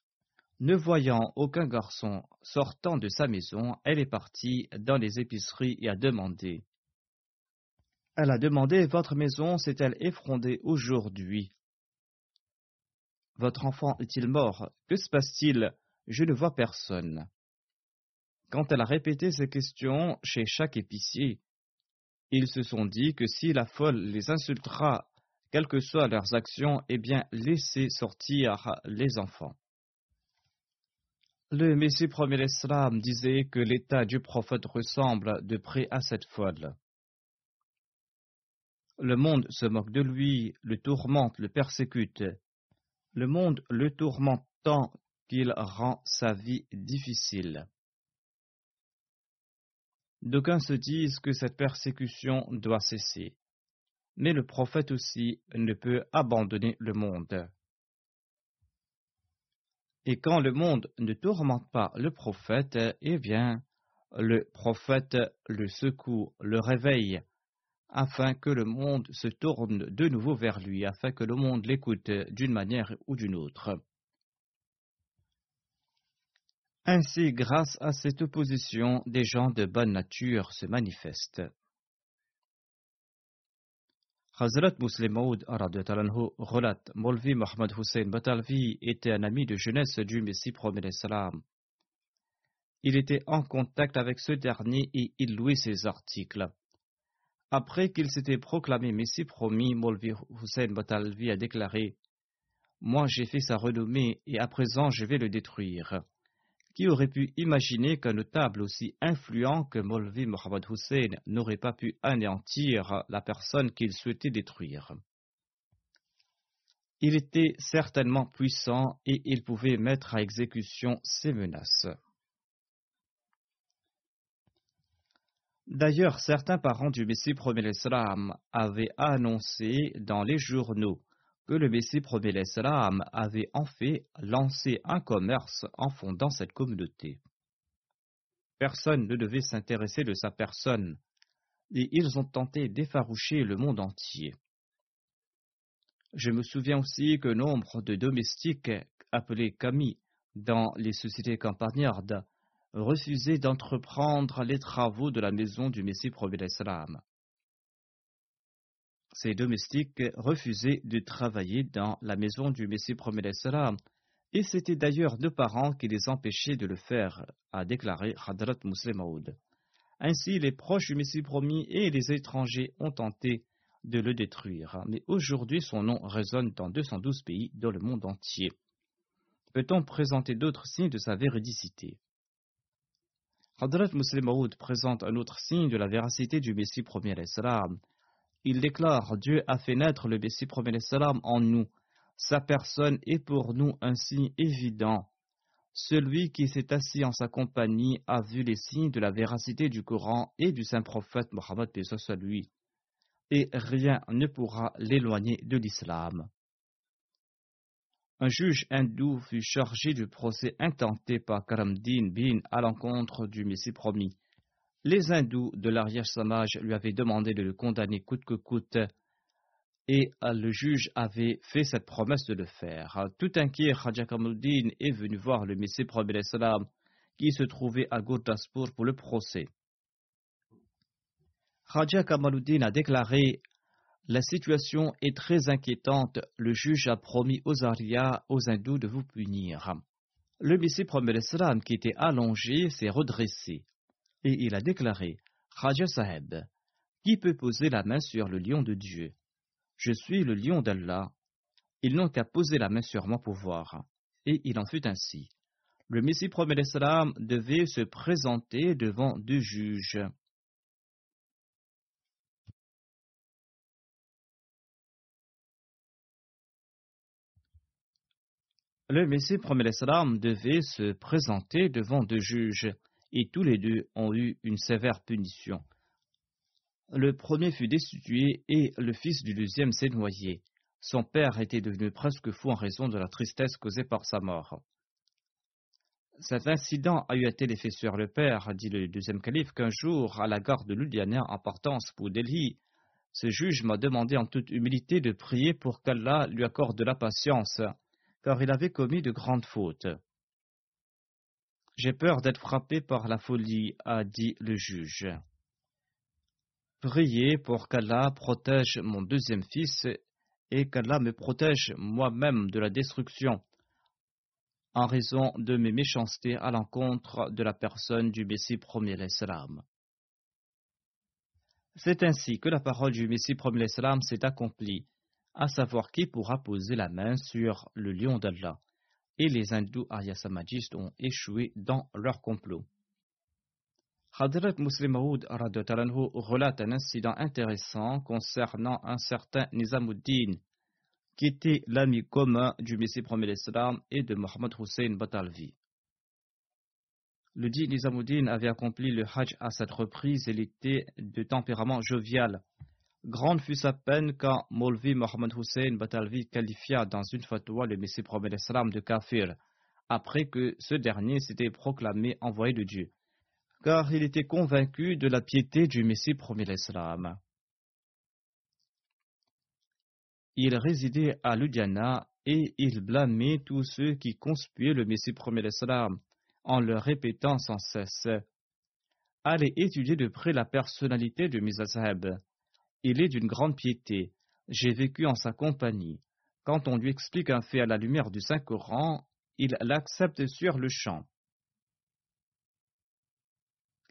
Ne voyant aucun garçon sortant de sa maison, elle est partie dans les épiceries et a demandé. Elle a demandé Votre maison s'est-elle effrondée aujourd'hui? Votre enfant est-il mort? Que se passe-t-il? Je ne vois personne. Quand elle a répété ces questions chez chaque épicier, ils se sont dit que si la folle les insultera, quelles que soient leurs actions, eh bien, laissez sortir les enfants. Le Messie premier l'Islam disait que l'état du prophète ressemble de près à cette folle. Le monde se moque de lui, le tourmente, le persécute. Le monde le tourmente tant qu'il rend sa vie difficile. D'aucuns se disent que cette persécution doit cesser. Mais le prophète aussi ne peut abandonner le monde. Et quand le monde ne tourmente pas le prophète, eh bien, le prophète le secoue, le réveille, afin que le monde se tourne de nouveau vers lui, afin que le monde l'écoute d'une manière ou d'une autre. Ainsi, grâce à cette opposition, des gens de bonne nature se manifestent. Hazrat Muslim Maud relate Molvi Mohamed Hussein Batalvi était un ami de jeunesse du Messie promet salam. Il était en contact avec ce dernier et il louait ses articles. Après qu'il s'était proclamé Messie promis, Molvi Hussein Batalvi a déclaré Moi j'ai fait sa renommée et à présent je vais le détruire. Qui aurait pu imaginer qu'un notable aussi influent que Molvi Mohamed Hussein n'aurait pas pu anéantir la personne qu'il souhaitait détruire? Il était certainement puissant et il pouvait mettre à exécution ses menaces. D'ailleurs, certains parents du Messie premier l'Islam avaient annoncé dans les journaux que le Messie premier l'Islam avait en fait lancé un commerce en fondant cette communauté. Personne ne devait s'intéresser de sa personne, et ils ont tenté d'effaroucher le monde entier. Je me souviens aussi que nombre de domestiques appelés Kami dans les sociétés campagnardes refusaient d'entreprendre les travaux de la maison du Messie premier l'Islam. Ces domestiques refusaient de travailler dans la maison du Messie premier et c'était d'ailleurs deux parents qui les empêchaient de le faire, a déclaré Hadrat Muslim Ainsi, les proches du Messie promis et les étrangers ont tenté de le détruire, mais aujourd'hui son nom résonne dans 212 pays dans le monde entier. peut-on présenter d'autres signes de sa véridicité? Hadrat Muslim Maud présente un autre signe de la véracité du Messie premier salam. Il déclare Dieu a fait naître le Messie premier salam en nous. Sa personne est pour nous un signe évident. Celui qui s'est assis en sa compagnie a vu les signes de la véracité du Coran et du saint prophète Mohammed lui. Et rien ne pourra l'éloigner de l'islam un juge hindou fut chargé du procès intenté par Karamdin bin à l'encontre du Messie promis. Les hindous de l'arrière samaj lui avaient demandé de le condamner coûte que coûte, et le juge avait fait cette promesse de le faire. Tout inquiet, Raja Kamuddin est venu voir le Messie promis qui se trouvait à Gurdaspur pour le procès. Raja Kamaluddin a déclaré la situation est très inquiétante. Le juge a promis aux Arias, aux hindous, de vous punir. Le Messie promet l'Islam, qui était allongé, s'est redressé. Et il a déclaré Raja Saheb, qui peut poser la main sur le lion de Dieu? Je suis le lion d'Allah. Ils n'ont qu'à poser la main sur mon pouvoir. Et il en fut ainsi. Le Messie promet l'Islam devait se présenter devant deux juges. Le Messie salam devait se présenter devant deux juges, et tous les deux ont eu une sévère punition. Le premier fut destitué et le fils du deuxième s'est noyé. Son père était devenu presque fou en raison de la tristesse causée par sa mort. Cet incident a eu un tel effet sur le père, dit le deuxième calife, qu'un jour, à la gare de Ludhiana en partance pour Delhi, ce juge m'a demandé en toute humilité de prier pour qu'Allah lui accorde de la patience car il avait commis de grandes fautes. J'ai peur d'être frappé par la folie, a dit le juge. Priez pour qu'Allah protège mon deuxième fils et qu'Allah me protège moi-même de la destruction en raison de mes méchancetés à l'encontre de la personne du Messie premier l'Islam. C'est ainsi que la parole du Messie premier l'Islam s'est accomplie à savoir qui pourra poser la main sur le lion d'Allah. Et les hindous aryasamadistes ont échoué dans leur complot. Hadrat Muslim Maud relate un incident intéressant concernant un certain Nizamuddin, qui était l'ami commun du Messie premier l'Islam et de Mohammed Hussein Batalvi. Le dit Nizamuddin avait accompli le Hajj à cette reprise et il était de tempérament jovial. Grande fut sa peine quand Molvi Mohamed Hussein Batalvi qualifia dans une fatwa le Messie promet l'Islam de kafir, après que ce dernier s'était proclamé envoyé de Dieu, car il était convaincu de la piété du Messie promet l'Islam. Il résidait à Ludhiana et il blâmait tous ceux qui conspuaient le Messie promet l'Islam en leur répétant sans cesse Allez étudier de près la personnalité de Mizazhab il est d'une grande piété. J'ai vécu en sa compagnie. Quand on lui explique un fait à la lumière du Saint-Coran, il l'accepte sur le champ.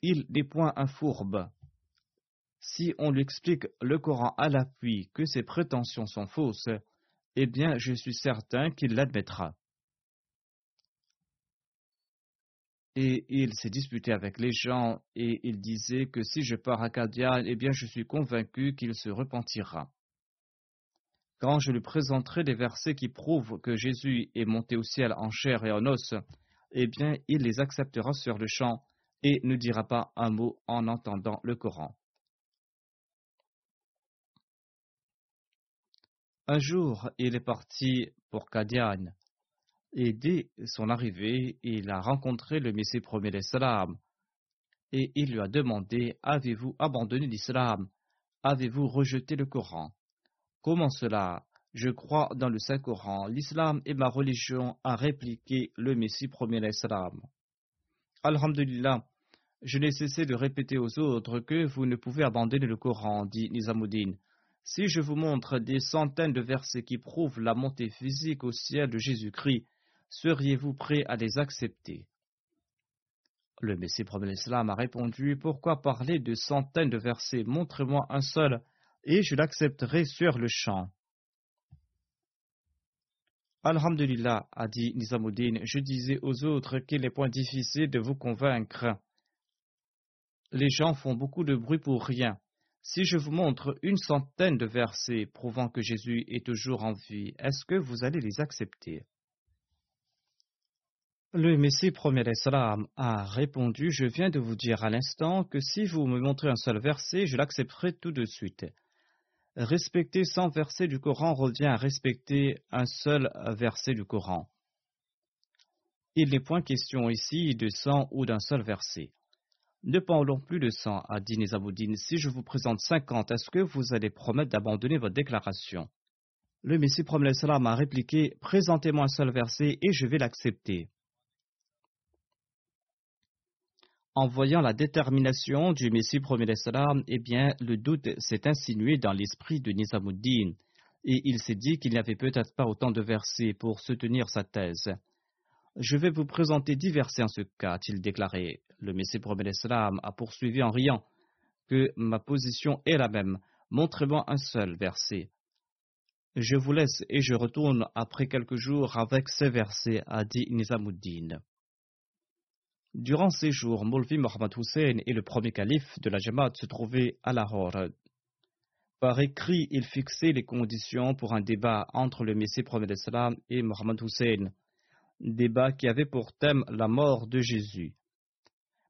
Il n'est point un fourbe. Si on lui explique le Coran à l'appui que ses prétentions sont fausses, eh bien je suis certain qu'il l'admettra. Et il s'est disputé avec les gens et il disait que si je pars à Kadian, eh bien je suis convaincu qu'il se repentira. Quand je lui présenterai des versets qui prouvent que Jésus est monté au ciel en chair et en os, eh bien il les acceptera sur le champ et ne dira pas un mot en entendant le Coran. Un jour, il est parti pour Kadian et dès son arrivée, il a rencontré le Messie premier l'Islam. Et il lui a demandé Avez-vous abandonné l'Islam? Avez-vous rejeté le Coran? Comment cela? Je crois dans le Saint-Coran. L'Islam est ma religion, a répliqué le Messie premier l'Islam. Alhamdulillah, je n'ai cessé de répéter aux autres que vous ne pouvez abandonner le Coran, dit Nizamuddin. Si je vous montre des centaines de versets qui prouvent la montée physique au ciel de Jésus-Christ, seriez-vous prêt à les accepter? Le Messie premier l'Islam a répondu Pourquoi parler de centaines de versets? Montrez-moi un seul, et je l'accepterai sur le champ. Alhamdulillah, a dit Nizamuddin, je disais aux autres qu'il est point difficile de vous convaincre. Les gens font beaucoup de bruit pour rien. Si je vous montre une centaine de versets prouvant que Jésus est toujours en vie, est-ce que vous allez les accepter Le Messie premier salam a répondu Je viens de vous dire à l'instant que si vous me montrez un seul verset, je l'accepterai tout de suite. Respecter 100 versets du Coran revient à respecter un seul verset du Coran. Il n'est point question ici de 100 ou d'un seul verset. Ne parlons plus de 100, a dit Nizamuddin. Si je vous présente 50, est-ce que vous allez promettre d'abandonner votre déclaration? Le Messie promet salam a répliqué Présentez-moi un seul verset et je vais l'accepter. En voyant la détermination du Messie premier eh bien, le doute s'est insinué dans l'esprit de Nizamuddin, et il s'est dit qu'il n'y avait peut-être pas autant de versets pour soutenir sa thèse. Je vais vous présenter dix versets en ce cas, a-t-il déclaré. Le Messie premier a poursuivi en riant que ma position est la même. Montrez-moi un seul verset. Je vous laisse et je retourne après quelques jours avec ces versets, a dit Nizamuddin. Durant ces jours, Moulvi Mohamed Hussein et le premier calife de la Jamaat se trouvaient à Lahore. Par écrit, il fixait les conditions pour un débat entre le Messie premier salam et Mohamed Hussein, débat qui avait pour thème la mort de Jésus.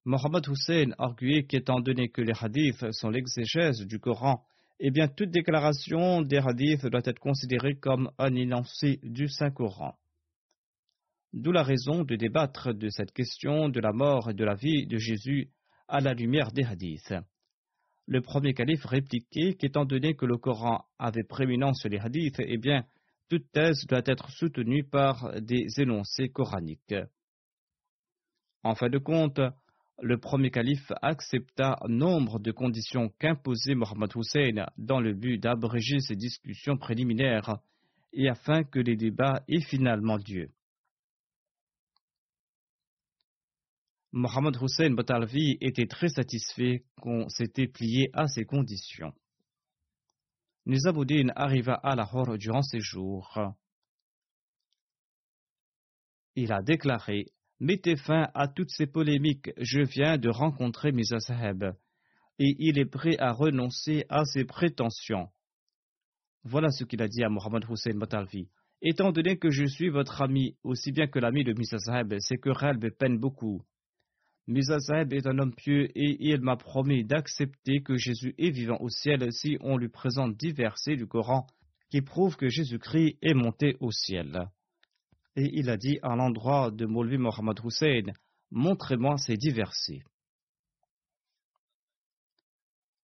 Mohamed Hussein arguait qu'étant donné que les hadiths sont l'exégèse du Coran, eh bien toute déclaration des hadiths doit être considérée comme un énoncé du Saint-Coran. D'où la raison de débattre de cette question de la mort et de la vie de Jésus à la lumière des hadiths. Le premier calife répliquait qu'étant donné que le Coran avait prééminence sur les hadiths, eh bien, toute thèse doit être soutenue par des énoncés coraniques. En fin de compte, le premier calife accepta nombre de conditions qu'imposait Mohammed Hussein dans le but d'abréger ces discussions préliminaires et afin que les débats aient finalement lieu. Mohamed Hussein Batalvi était très satisfait qu'on s'était plié à ces conditions. Nizamuddin arriva à Lahore durant ses jours. Il a déclaré Mettez fin à toutes ces polémiques, je viens de rencontrer Mirza et il est prêt à renoncer à ses prétentions. Voilà ce qu'il a dit à Mohamed Hussein Batalvi. Étant donné que je suis votre ami, aussi bien que l'ami de Mirza Saheb, ces querelles me beaucoup. Mirza est un homme pieux et il m'a promis d'accepter que Jésus est vivant au ciel si on lui présente dix versets du Coran qui prouvent que Jésus-Christ est monté au ciel. Et il a dit à l'endroit de Moulvi Mohamed Hussein Montrez-moi ces dix versets.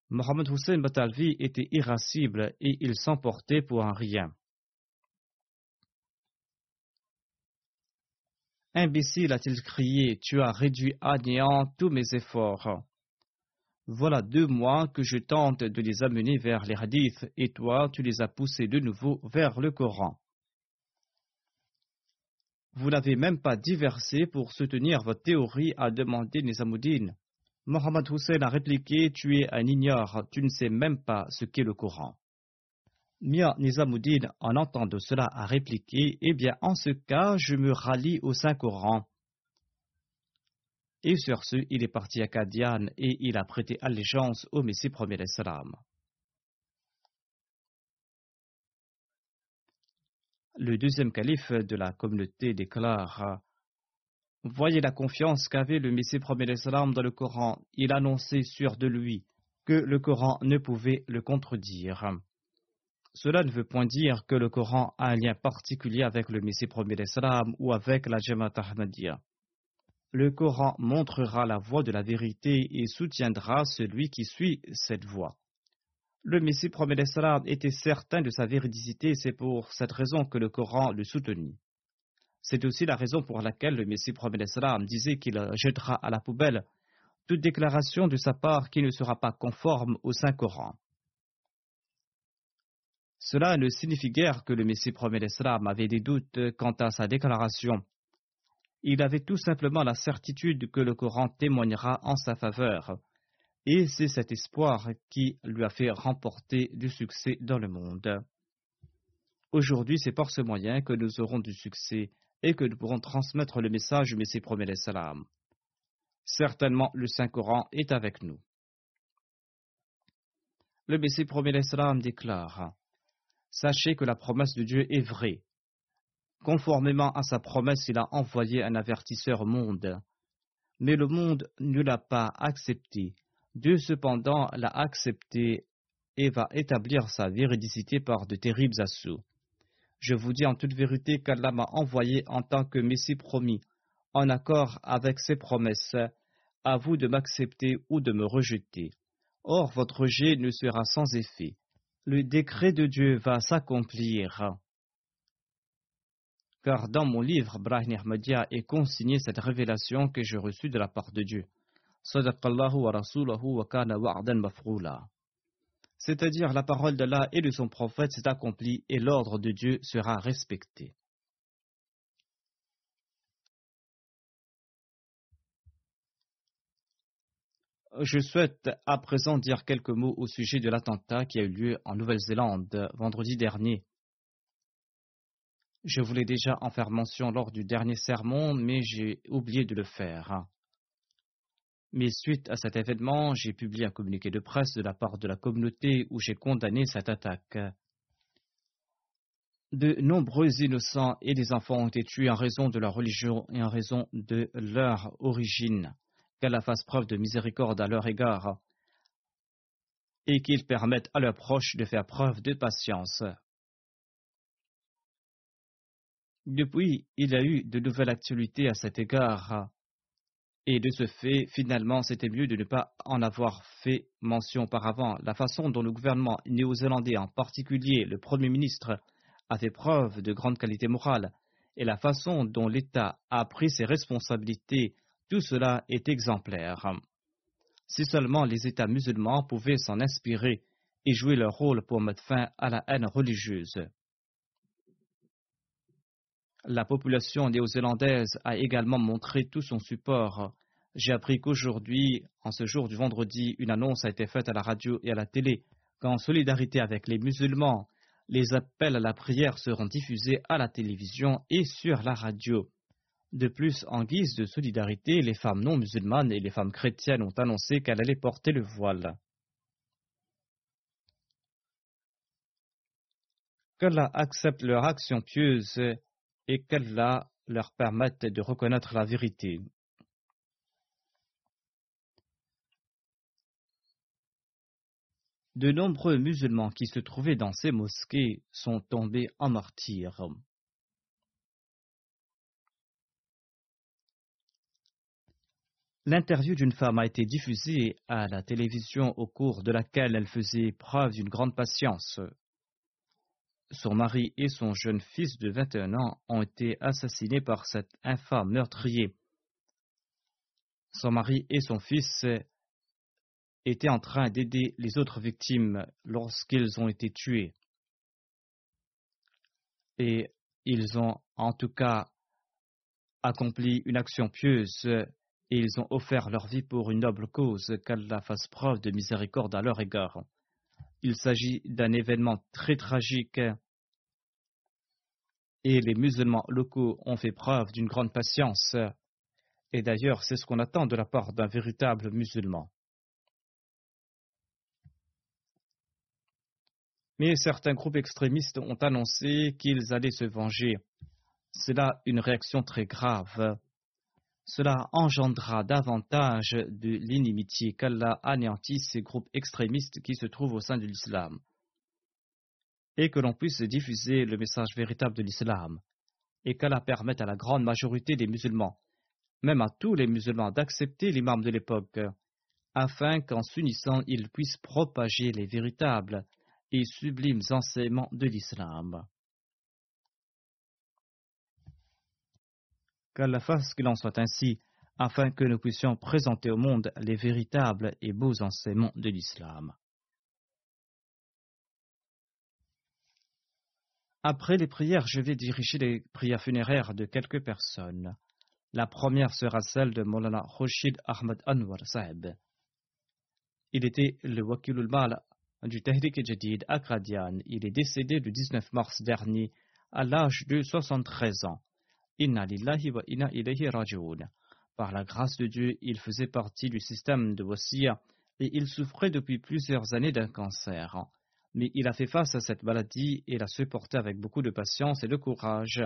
Mohamed Hussein Batalvi était irascible et il s'emportait pour un rien. Imbécile, a-t-il crié, tu as réduit à néant tous mes efforts. Voilà deux mois que je tente de les amener vers les hadiths, et toi, tu les as poussés de nouveau vers le Coran. Vous n'avez même pas diversé pour soutenir votre théorie, a demandé Nizamuddin. Mohamed Hussein a répliqué Tu es un ignore, tu ne sais même pas ce qu'est le Coran. Mia Nizamuddin, en entendant cela, a répliqué Eh bien, en ce cas, je me rallie au Saint-Coran. Et sur ce, il est parti à Kadian et il a prêté allégeance au Messie premier salam. Le deuxième calife de la communauté déclare Voyez la confiance qu'avait le Messie premier salam dans le Coran. Il annonçait sûr de lui que le Coran ne pouvait le contredire. Cela ne veut point dire que le Coran a un lien particulier avec le Messie premier d'Islam ou avec la Jamaat Ahmadiyya. Le Coran montrera la voie de la vérité et soutiendra celui qui suit cette voie. Le Messie premier d'Islam était certain de sa véridicité et c'est pour cette raison que le Coran le soutenait. C'est aussi la raison pour laquelle le Messie premier d'Islam disait qu'il jettera à la poubelle toute déclaration de sa part qui ne sera pas conforme au Saint-Coran. Cela ne signifie guère que le Messie premier d'Islam avait des doutes quant à sa déclaration. Il avait tout simplement la certitude que le Coran témoignera en sa faveur, et c'est cet espoir qui lui a fait remporter du succès dans le monde. Aujourd'hui, c'est par ce moyen que nous aurons du succès et que nous pourrons transmettre le message du Messie premier salam. Certainement, le Saint-Coran est avec nous. Le Messie premier déclare Sachez que la promesse de Dieu est vraie. Conformément à sa promesse, il a envoyé un avertisseur au monde. Mais le monde ne l'a pas accepté. Dieu cependant l'a accepté et va établir sa véridicité par de terribles assauts. Je vous dis en toute vérité qu'Allah m'a envoyé en tant que Messie promis, en accord avec ses promesses, à vous de m'accepter ou de me rejeter. Or votre rejet ne sera sans effet. Le décret de Dieu va s'accomplir. Car dans mon livre, Brahim Ahmadiyya est consigné cette révélation que j'ai reçue de la part de Dieu. C'est-à-dire la parole d'Allah et de son prophète s'est accomplie et l'ordre de Dieu sera respecté. Je souhaite à présent dire quelques mots au sujet de l'attentat qui a eu lieu en Nouvelle-Zélande vendredi dernier. Je voulais déjà en faire mention lors du dernier sermon, mais j'ai oublié de le faire. Mais suite à cet événement, j'ai publié un communiqué de presse de la part de la communauté où j'ai condamné cette attaque. De nombreux innocents et des enfants ont été tués en raison de leur religion et en raison de leur origine. Qu'Allah fasse preuve de miséricorde à leur égard et qu'ils permettent à leurs proches de faire preuve de patience. Depuis, il y a eu de nouvelles actualités à cet égard. Et de ce fait, finalement, c'était mieux de ne pas en avoir fait mention auparavant. La façon dont le gouvernement néo-zélandais, en particulier le Premier ministre, a fait preuve de grande qualité morale, et la façon dont l'État a pris ses responsabilités, tout cela est exemplaire. Si seulement les États musulmans pouvaient s'en inspirer et jouer leur rôle pour mettre fin à la haine religieuse. La population néo-zélandaise a également montré tout son support. J'ai appris qu'aujourd'hui, en ce jour du vendredi, une annonce a été faite à la radio et à la télé qu'en solidarité avec les musulmans, les appels à la prière seront diffusés à la télévision et sur la radio. De plus, en guise de solidarité, les femmes non musulmanes et les femmes chrétiennes ont annoncé qu'elles allaient porter le voile. Qu'Allah accepte leur action pieuse et qu'Allah leur permette de reconnaître la vérité. De nombreux musulmans qui se trouvaient dans ces mosquées sont tombés en martyrs. L'interview d'une femme a été diffusée à la télévision au cours de laquelle elle faisait preuve d'une grande patience. Son mari et son jeune fils de 21 ans ont été assassinés par cet infâme meurtrier. Son mari et son fils étaient en train d'aider les autres victimes lorsqu'ils ont été tués. Et ils ont en tout cas accompli une action pieuse et ils ont offert leur vie pour une noble cause, qu'Allah fasse preuve de miséricorde à leur égard. Il s'agit d'un événement très tragique et les musulmans locaux ont fait preuve d'une grande patience. Et d'ailleurs, c'est ce qu'on attend de la part d'un véritable musulman. Mais certains groupes extrémistes ont annoncé qu'ils allaient se venger. C'est là une réaction très grave cela engendra davantage de l'inimitié qu'Allah anéantisse ces groupes extrémistes qui se trouvent au sein de l'islam, et que l'on puisse diffuser le message véritable de l'islam, et qu'Allah permette à la grande majorité des musulmans, même à tous les musulmans, d'accepter l'imam de l'époque, afin qu'en s'unissant ils puissent propager les véritables et sublimes enseignements de l'islam. qu'Allah fasse qu'il en soit ainsi, afin que nous puissions présenter au monde les véritables et beaux enseignements de l'islam. Après les prières, je vais diriger les prières funéraires de quelques personnes. La première sera celle de Molana Rashid Ahmad Anwar Sahib. Il était le Wakilul Mal du Tahrik Jadid à Qadian. Il est décédé le 19 mars dernier à l'âge de 73 ans. Inna lillahi wa inna ilayhi raji'un. Par la grâce de Dieu, il faisait partie du système de Wasiya et il souffrait depuis plusieurs années d'un cancer. Mais il a fait face à cette maladie et l'a supporté avec beaucoup de patience et de courage.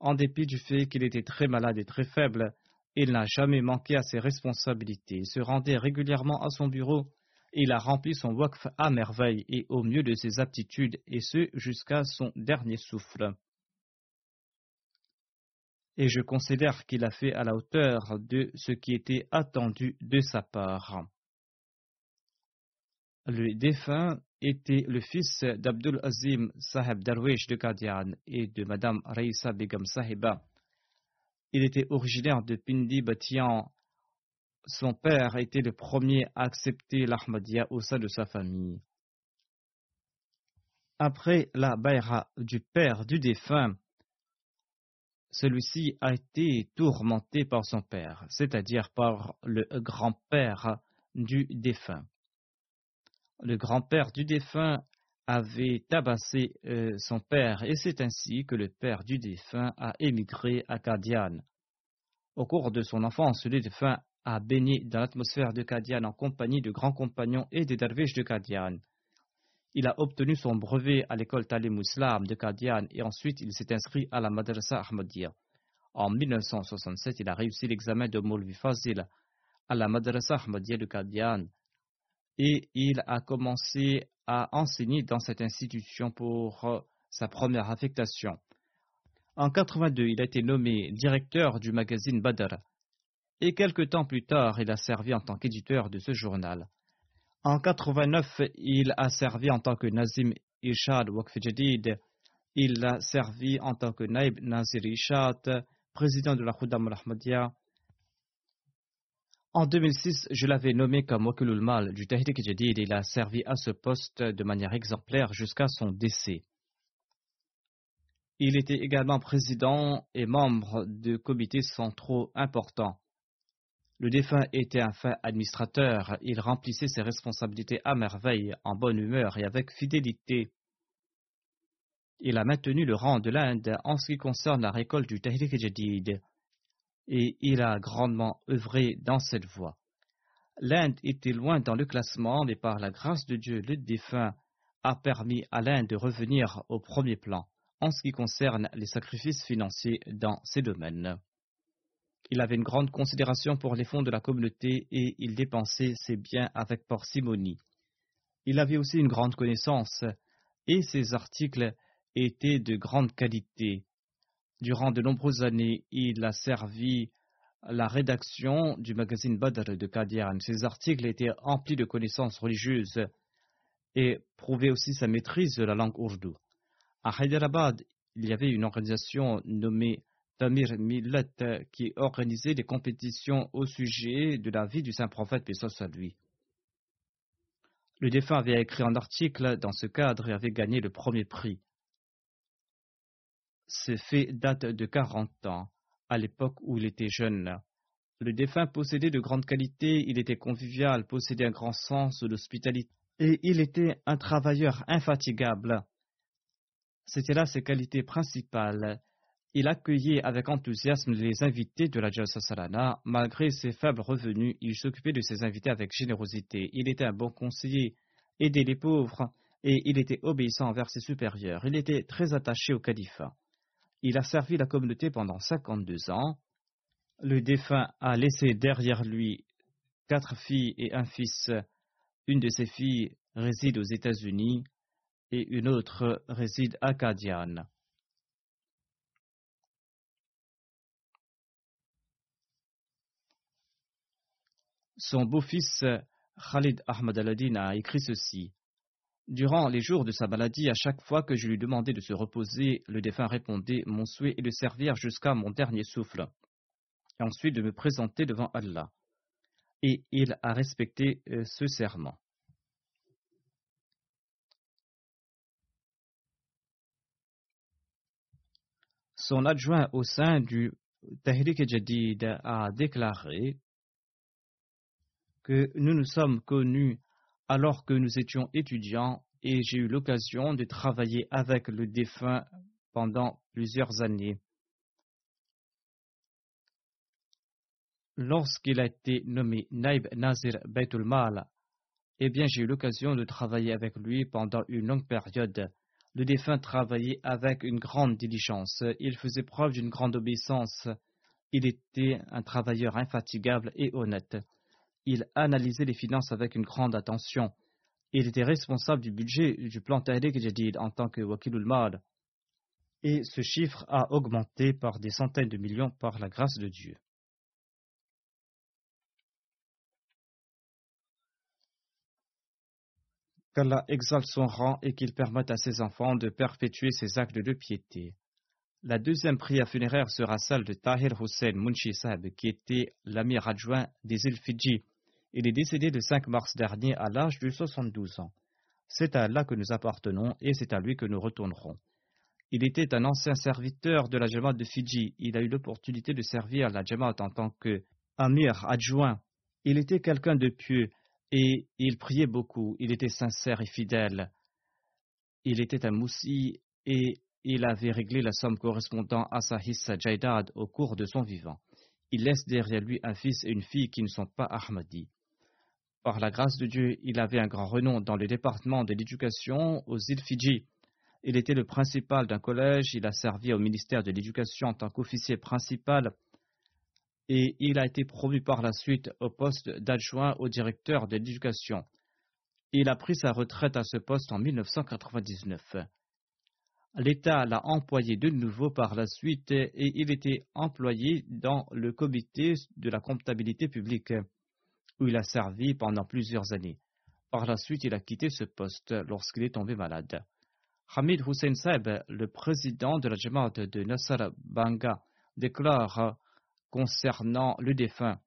En dépit du fait qu'il était très malade et très faible, il n'a jamais manqué à ses responsabilités, se rendait régulièrement à son bureau il a rempli son waqf à merveille et au mieux de ses aptitudes, et ce jusqu'à son dernier souffle. Et je considère qu'il a fait à la hauteur de ce qui était attendu de sa part. Le défunt était le fils d'Abdul Azim Sahib Darwish de Qadian et de Madame Raisa Begum Sahiba. Il était originaire de Pindi Batian. Son père était le premier à accepter l'Ahmadiyya au sein de sa famille. Après la baïra du père du défunt, celui-ci a été tourmenté par son père, c'est-à-dire par le grand-père du défunt le grand-père du défunt avait tabassé euh, son père et c'est ainsi que le père du défunt a émigré à Kadian. Au cours de son enfance, le défunt a baigné dans l'atmosphère de Kadian en compagnie de grands compagnons et des derviches de Kadian. Il a obtenu son brevet à l'école Talim Islam de Kadian et ensuite il s'est inscrit à la Madrasa Ahmadiyya. En 1967, il a réussi l'examen de Moulvi Fazil à la Madrasa Ahmadiyya de Kadian et il a commencé à enseigner dans cette institution pour euh, sa première affectation. En 82, il a été nommé directeur du magazine Badr et quelque temps plus tard, il a servi en tant qu'éditeur de ce journal. En 89, il a servi en tant que Nazim Ishad Waqf. Il a servi en tant que Naib Nazir Ishad, président de la Khudam al-Ahmadiyya en 2006, je l'avais nommé comme Wakilul Mal du Tahrik Jadid il a servi à ce poste de manière exemplaire jusqu'à son décès. Il était également président et membre de comités centraux importants. Le défunt était un fin administrateur, il remplissait ses responsabilités à merveille, en bonne humeur et avec fidélité. Il a maintenu le rang de l'Inde en ce qui concerne la récolte du Tahrik Jadid et il a grandement œuvré dans cette voie. L'Inde était loin dans le classement, mais par la grâce de Dieu, le défunt a permis à l'Inde de revenir au premier plan en ce qui concerne les sacrifices financiers dans ces domaines. Il avait une grande considération pour les fonds de la communauté et il dépensait ses biens avec parcimonie. Il avait aussi une grande connaissance et ses articles étaient de grande qualité. Durant de nombreuses années, il a servi la rédaction du magazine Badr de Qadian. Ses articles étaient emplis de connaissances religieuses et prouvaient aussi sa maîtrise de la langue ourdou. À Hyderabad, il y avait une organisation nommée Tamir Millet qui organisait des compétitions au sujet de la vie du saint prophète, paix. Le défunt avait écrit un article dans ce cadre et avait gagné le premier prix. Ce fait date de 40 ans, à l'époque où il était jeune. Le défunt possédait de grandes qualités, il était convivial, possédait un grand sens d'hospitalité, et il était un travailleur infatigable. C'étaient là ses qualités principales. Il accueillait avec enthousiasme les invités de la Jalsa Salana. Malgré ses faibles revenus, il s'occupait de ses invités avec générosité. Il était un bon conseiller, aidait les pauvres, et il était obéissant envers ses supérieurs. Il était très attaché au califat. Il a servi la communauté pendant 52 ans. Le défunt a laissé derrière lui quatre filles et un fils. Une de ses filles réside aux États-Unis et une autre réside à Kadian. Son beau-fils Khalid Ahmad al-Adin a écrit ceci. Durant les jours de sa maladie, à chaque fois que je lui demandais de se reposer, le défunt répondait Mon souhait est de servir jusqu'à mon dernier souffle, et ensuite de me présenter devant Allah. Et il a respecté euh, ce serment. Son adjoint au sein du Tahrik Jadid a déclaré que nous nous sommes connus alors que nous étions étudiants et j'ai eu l'occasion de travailler avec le défunt pendant plusieurs années. Lorsqu'il a été nommé Naib Nazir Baitul Mal, eh bien j'ai eu l'occasion de travailler avec lui pendant une longue période. Le défunt travaillait avec une grande diligence, il faisait preuve d'une grande obéissance, il était un travailleur infatigable et honnête. Il analysait les finances avec une grande attention. Il était responsable du budget du plan Tahrik Jadid en tant que Wakilul Mal. Et ce chiffre a augmenté par des centaines de millions par la grâce de Dieu. qu'Allah exalte son rang et qu'il permette à ses enfants de perpétuer ses actes de piété. La deuxième prière funéraire sera celle de Tahir Hussein Munshi qui était l'amir adjoint des îles Fidji. Il est décédé le 5 mars dernier à l'âge de 72 ans. C'est à Allah que nous appartenons et c'est à lui que nous retournerons. Il était un ancien serviteur de la Jamaat de Fidji. Il a eu l'opportunité de servir la Jamaat en tant que amir adjoint. Il était quelqu'un de pieux et il priait beaucoup, il était sincère et fidèle. Il était un moussi et il avait réglé la somme correspondant à sa hissa jaidad au cours de son vivant. Il laisse derrière lui un fils et une fille qui ne sont pas Ahmadis. Par la grâce de Dieu, il avait un grand renom dans le département de l'éducation aux îles Fidji. Il était le principal d'un collège, il a servi au ministère de l'Éducation en tant qu'officier principal et il a été promu par la suite au poste d'adjoint au directeur de l'éducation. Il a pris sa retraite à ce poste en 1999. L'État l'a employé de nouveau par la suite et il était employé dans le comité de la comptabilité publique où il a servi pendant plusieurs années. Par la suite, il a quitté ce poste lorsqu'il est tombé malade. Hamid Hussein Saeb, le président de la Jamaat de Nassar Banga, déclare concernant le défunt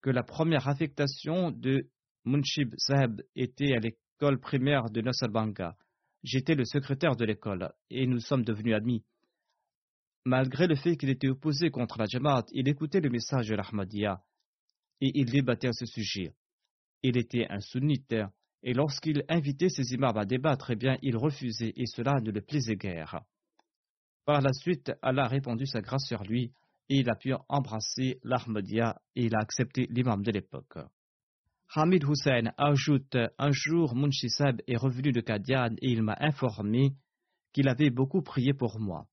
que la première affectation de Munshib Saheb était à l'école primaire de Banga. J'étais le secrétaire de l'école et nous sommes devenus amis. Malgré le fait qu'il était opposé contre la Jamaat, il écoutait le message de l'Ahmadiyya et il débattait à ce sujet. Il était un sunnite et lorsqu'il invitait ses imams à débattre, eh bien, il refusait et cela ne le plaisait guère. Par la suite, Allah a répandu sa grâce sur lui il a pu embrasser l'Ahmadiyya et il a accepté l'imam de l'époque. Hamid Hussein ajoute Un jour, Munshi est revenu de Kadian et il m'a informé qu'il avait beaucoup prié pour moi.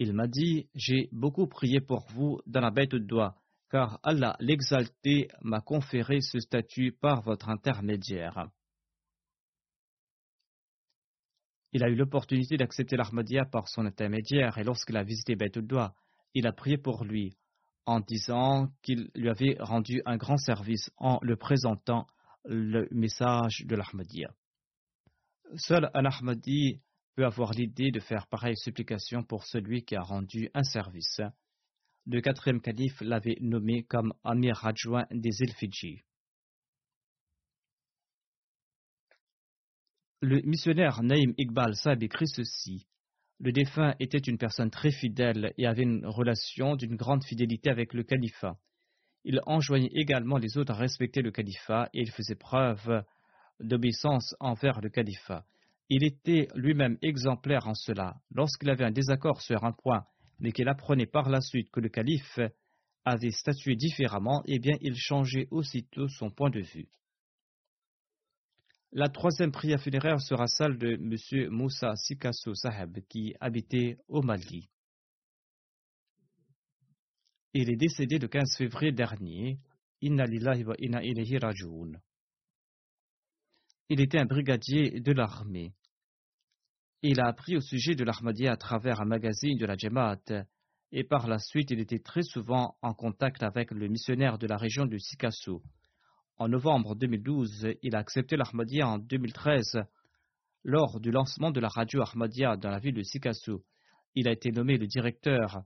Il m'a dit J'ai beaucoup prié pour vous dans la bête de doigt, car Allah l'exalté m'a conféré ce statut par votre intermédiaire. Il a eu l'opportunité d'accepter l'Ahmadiyya par son intermédiaire et lorsqu'il a visité doigt il a prié pour lui en disant qu'il lui avait rendu un grand service en le présentant le message de l'Ahmadiyya. Seul un Ahmadi peut avoir l'idée de faire pareille supplication pour celui qui a rendu un service. Le quatrième calife l'avait nommé comme Amir adjoint des îles. Le missionnaire Naïm Iqbal Saab écrit ceci le défunt était une personne très fidèle et avait une relation d'une grande fidélité avec le califat. Il enjoignait également les autres à respecter le califat et il faisait preuve d'obéissance envers le califat. Il était lui-même exemplaire en cela. Lorsqu'il avait un désaccord sur un point, mais qu'il apprenait par la suite que le calife avait statué différemment, eh bien il changeait aussitôt son point de vue. La troisième prière funéraire sera celle de M. Moussa Sikasso Saheb qui habitait au Mali. Il est décédé le 15 février dernier. Il était un brigadier de l'armée. Il a appris au sujet de l'Ahmadiyya à travers un magazine de la Jamaat et par la suite il était très souvent en contact avec le missionnaire de la région de Sikasso. En novembre 2012, il a accepté l'Ahmadiyya en 2013 lors du lancement de la radio Ahmadiyya dans la ville de Sikasso. Il a été nommé le directeur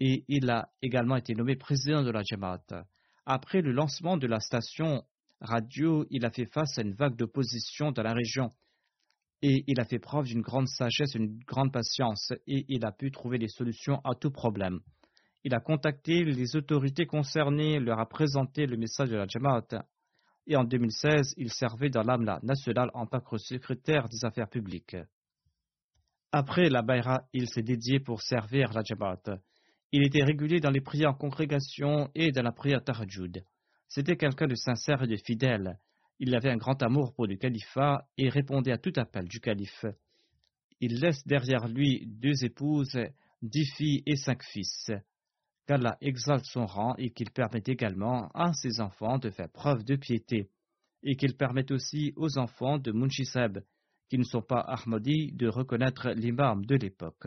et il a également été nommé président de la Jamaat. Après le lancement de la station radio, il a fait face à une vague d'opposition dans la région et il a fait preuve d'une grande sagesse, une grande patience et il a pu trouver des solutions à tout problème il a contacté les autorités concernées, leur a présenté le message de la Jamaat. et en 2016, il servait dans l'AMLA nationale en tant que secrétaire des affaires publiques. Après la Bayra, il s'est dédié pour servir la Jamaat. Il était régulier dans les prières en congrégation et dans la prière Tahajjud. C'était quelqu'un de sincère et de fidèle. Il avait un grand amour pour le califat et répondait à tout appel du calife. Il laisse derrière lui deux épouses, dix filles et cinq fils. Qu'Allah exalte son rang et qu'il permette également à ses enfants de faire preuve de piété, et qu'il permette aussi aux enfants de Munchisab, qui ne sont pas Ahmadis, de reconnaître l'imam de l'époque.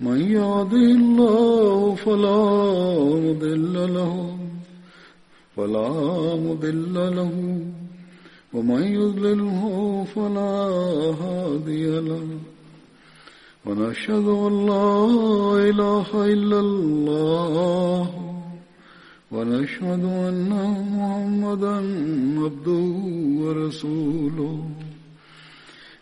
من يهده الله فلا مضل له فلا مضل له. ومن يضلله فلا هادي له. ونشهد أن لا إله إلا الله. ونشهد أن محمدا عبده ورسوله.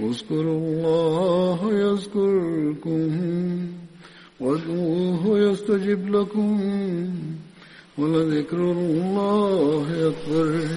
اذكروا الله يذكركم وادعوه يستجب لكم ولذكر الله أكبر